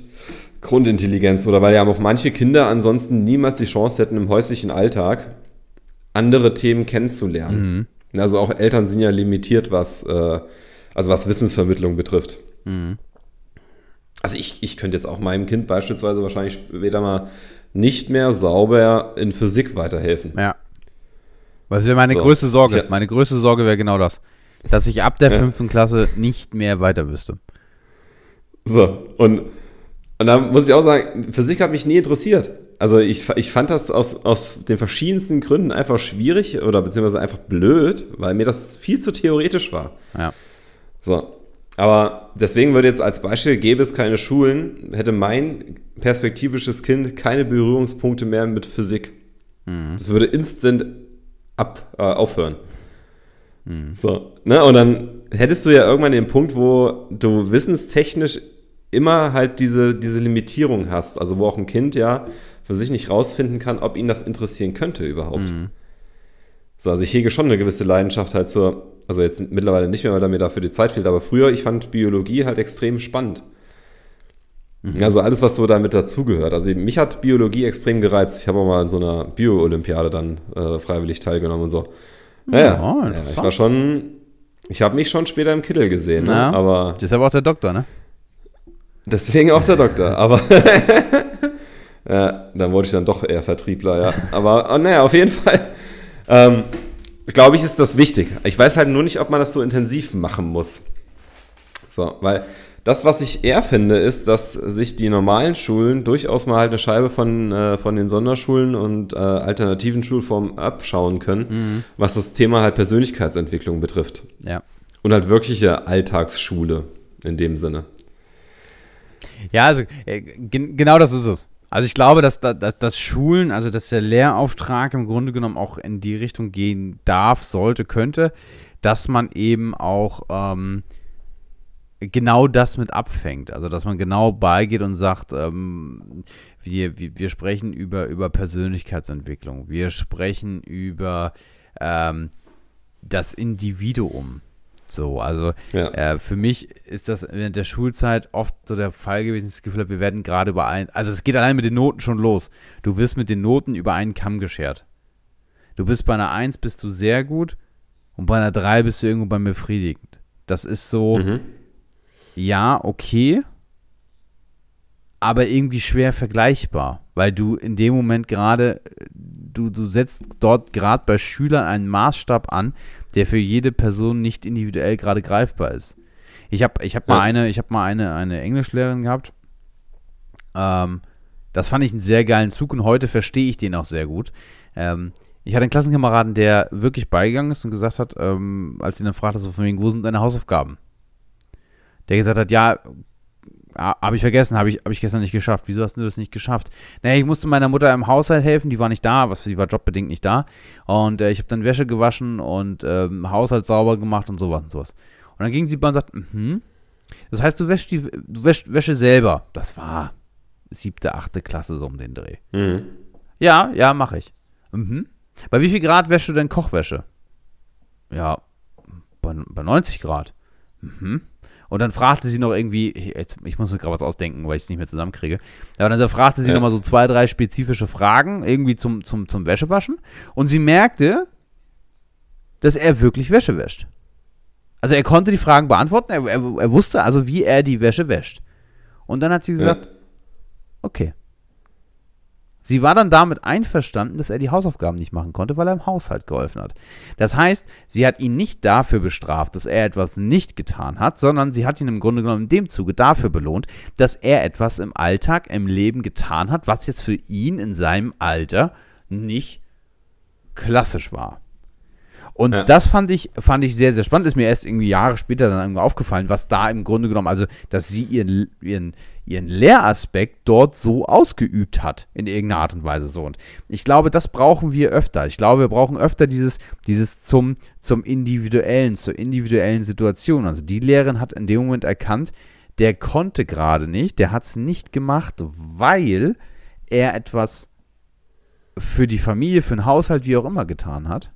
Grundintelligenz oder weil ja auch manche Kinder ansonsten niemals die Chance hätten, im häuslichen Alltag andere Themen kennenzulernen. Mhm. Also auch Eltern sind ja limitiert, was, äh, also was Wissensvermittlung betrifft. Mhm. Also ich, ich könnte jetzt auch meinem Kind beispielsweise wahrscheinlich später mal nicht mehr sauber in Physik weiterhelfen. Ja. Das wäre meine so. größte Sorge. meine größte Sorge wäre genau das. Dass ich ab der fünften Klasse nicht mehr weiter wüsste. So, und, und da muss ich auch sagen, Physik hat mich nie interessiert. Also ich, ich fand das aus, aus den verschiedensten Gründen einfach schwierig oder beziehungsweise einfach blöd, weil mir das viel zu theoretisch war. Ja. So, aber deswegen würde jetzt als Beispiel, gäbe es keine Schulen, hätte mein perspektivisches Kind keine Berührungspunkte mehr mit Physik. Mhm. Das würde instant ab, äh, aufhören. Mhm. So, ne? Und dann hättest du ja irgendwann den Punkt, wo du wissenstechnisch immer halt diese, diese Limitierung hast. Also wo auch ein Kind ja für sich nicht rausfinden kann, ob ihn das interessieren könnte überhaupt. Mhm. So, also ich hege schon eine gewisse Leidenschaft halt zur, also jetzt mittlerweile nicht mehr, weil da mir dafür die Zeit fehlt, aber früher, ich fand Biologie halt extrem spannend. Mhm. Also alles, was so damit dazugehört. Also mich hat Biologie extrem gereizt. Ich habe auch mal in so einer Bio-Olympiade dann äh, freiwillig teilgenommen und so. Naja, oh, ja, ich war schon, ich habe mich schon später im Kittel gesehen, ne? ja, aber. Aber auch der Doktor, ne? Deswegen auch der Doktor, aber *laughs* ja, dann wurde ich dann doch eher Vertriebler, ja. Aber oh, naja, auf jeden Fall ähm, glaube ich, ist das wichtig. Ich weiß halt nur nicht, ob man das so intensiv machen muss. So, weil das, was ich eher finde, ist, dass sich die normalen Schulen durchaus mal halt eine Scheibe von, äh, von den Sonderschulen und äh, alternativen Schulformen abschauen können, mhm. was das Thema halt Persönlichkeitsentwicklung betrifft. Ja. Und halt wirkliche Alltagsschule in dem Sinne. Ja, also äh, genau das ist es. Also ich glaube, dass, dass, dass Schulen, also dass der Lehrauftrag im Grunde genommen auch in die Richtung gehen darf, sollte, könnte, dass man eben auch ähm, genau das mit abfängt. Also dass man genau beigeht und sagt, ähm, wir, wir, sprechen über, über Persönlichkeitsentwicklung, wir sprechen über ähm, das Individuum. So, also ja. äh, für mich ist das während der Schulzeit oft so der Fall gewesen, das Gefühl, wir werden gerade über einen, also es geht allein mit den Noten schon los. Du wirst mit den Noten über einen Kamm geschert. Du bist bei einer 1 bist du sehr gut und bei einer 3 bist du irgendwo bei mir befriedigend. Das ist so, mhm. ja, okay, aber irgendwie schwer vergleichbar, weil du in dem Moment gerade, du, du setzt dort gerade bei Schülern einen Maßstab an, der für jede Person nicht individuell gerade greifbar ist. Ich habe ich hab ja. mal eine, ich habe mal eine, eine Englischlehrerin gehabt. Ähm, das fand ich einen sehr geilen Zug und heute verstehe ich den auch sehr gut. Ähm, ich hatte einen Klassenkameraden, der wirklich beigegangen ist und gesagt hat, ähm, als ihn dann fragte, so von wegen, wo sind deine Hausaufgaben? Der gesagt hat, ja, habe ich vergessen, habe ich, hab ich gestern nicht geschafft. Wieso hast du das nicht geschafft? Naja, ich musste meiner Mutter im Haushalt helfen, die war nicht da, was sie war jobbedingt nicht da. Und äh, ich habe dann Wäsche gewaschen und ähm, Haushalt sauber gemacht und sowas und sowas. Und dann ging sie bei und sagt, mhm. Das heißt, du wäschst die du wäschst Wäsche selber. Das war siebte, achte Klasse so um den Dreh. Mhm. Ja, ja, mache ich. Mhm. Bei wie viel Grad wäschst du denn Kochwäsche? Ja, bei, bei 90 Grad. Mhm. Und dann fragte sie noch irgendwie, ich, ich muss mir gerade was ausdenken, weil ich es nicht mehr zusammenkriege. Aber dann fragte sie ja. nochmal so zwei, drei spezifische Fragen, irgendwie zum, zum, zum Wäschewaschen. Und sie merkte, dass er wirklich Wäsche wäscht. Also er konnte die Fragen beantworten, er, er, er wusste also, wie er die Wäsche wäscht. Und dann hat sie gesagt, ja. okay. Sie war dann damit einverstanden, dass er die Hausaufgaben nicht machen konnte, weil er im Haushalt geholfen hat. Das heißt, sie hat ihn nicht dafür bestraft, dass er etwas nicht getan hat, sondern sie hat ihn im Grunde genommen in dem Zuge dafür belohnt, dass er etwas im Alltag, im Leben getan hat, was jetzt für ihn in seinem Alter nicht klassisch war. Und ja. das fand ich, fand ich sehr, sehr spannend. Ist mir erst irgendwie Jahre später dann irgendwie aufgefallen, was da im Grunde genommen, also, dass sie ihren, ihren, ihren Lehraspekt dort so ausgeübt hat, in irgendeiner Art und Weise so. Und ich glaube, das brauchen wir öfter. Ich glaube, wir brauchen öfter dieses, dieses zum, zum Individuellen, zur individuellen Situation. Also die Lehrerin hat in dem Moment erkannt, der konnte gerade nicht, der hat es nicht gemacht, weil er etwas für die Familie, für den Haushalt, wie auch immer getan hat.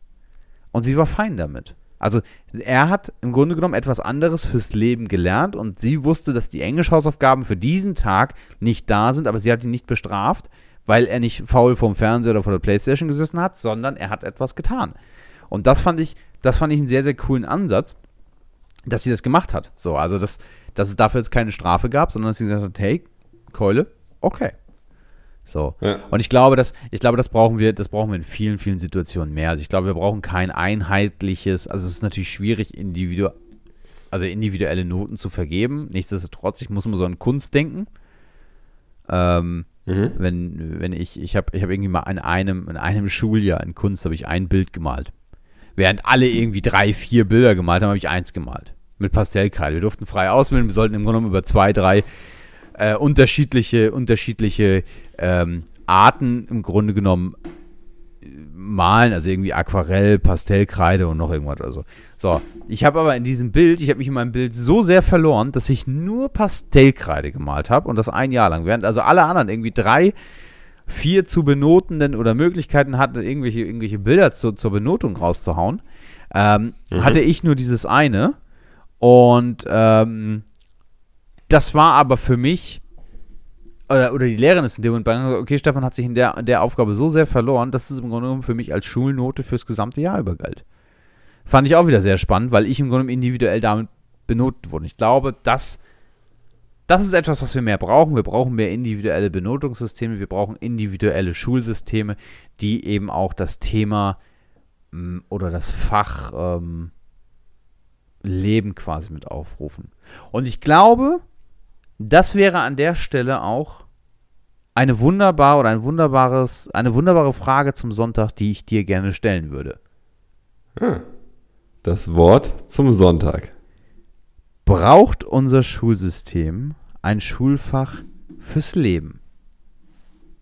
Und sie war fein damit. Also er hat im Grunde genommen etwas anderes fürs Leben gelernt und sie wusste, dass die Englischhausaufgaben für diesen Tag nicht da sind, aber sie hat ihn nicht bestraft, weil er nicht faul vorm Fernseher oder vor der Playstation gesessen hat, sondern er hat etwas getan. Und das fand ich, das fand ich einen sehr, sehr coolen Ansatz, dass sie das gemacht hat. So, also dass, dass es dafür jetzt keine Strafe gab, sondern dass sie gesagt hat, hey, Keule, okay, so. Ja. Und ich glaube, dass, ich glaube, das brauchen wir, das brauchen wir in vielen, vielen Situationen mehr. Also ich glaube, wir brauchen kein einheitliches, also es ist natürlich schwierig, individu also individuelle Noten zu vergeben. Nichtsdestotrotz, ich muss immer so an Kunst denken. Ähm, mhm. wenn, wenn ich, ich habe ich hab irgendwie mal in einem, in einem Schuljahr in Kunst habe ich ein Bild gemalt. Während alle irgendwie drei, vier Bilder gemalt haben, habe ich eins gemalt. Mit Pastellkreide. Wir durften frei auswählen, wir sollten im Grunde genommen über zwei, drei äh, unterschiedliche, unterschiedliche ähm, Arten im Grunde genommen äh, malen, also irgendwie Aquarell, Pastellkreide und noch irgendwas oder so. So, ich habe aber in diesem Bild, ich habe mich in meinem Bild so sehr verloren, dass ich nur Pastellkreide gemalt habe und das ein Jahr lang, während also alle anderen irgendwie drei, vier zu benotenden oder Möglichkeiten hatten, irgendwelche, irgendwelche Bilder zu, zur Benotung rauszuhauen, ähm, mhm. hatte ich nur dieses eine und ähm, das war aber für mich, oder, oder die Lehrerin ist in dem Moment bei okay, Stefan hat sich in der, der Aufgabe so sehr verloren, dass es im Grunde genommen für mich als Schulnote fürs gesamte Jahr übergalt. Fand ich auch wieder sehr spannend, weil ich im Grunde genommen individuell damit benotet wurde. Ich glaube, dass das ist etwas, was wir mehr brauchen. Wir brauchen mehr individuelle Benotungssysteme, wir brauchen individuelle Schulsysteme, die eben auch das Thema mm, oder das Fach ähm, Leben quasi mit aufrufen. Und ich glaube, das wäre an der Stelle auch eine wunderbare oder ein wunderbares, eine wunderbare Frage zum Sonntag, die ich dir gerne stellen würde. Hm. Das Wort zum Sonntag. Braucht unser Schulsystem ein Schulfach fürs Leben?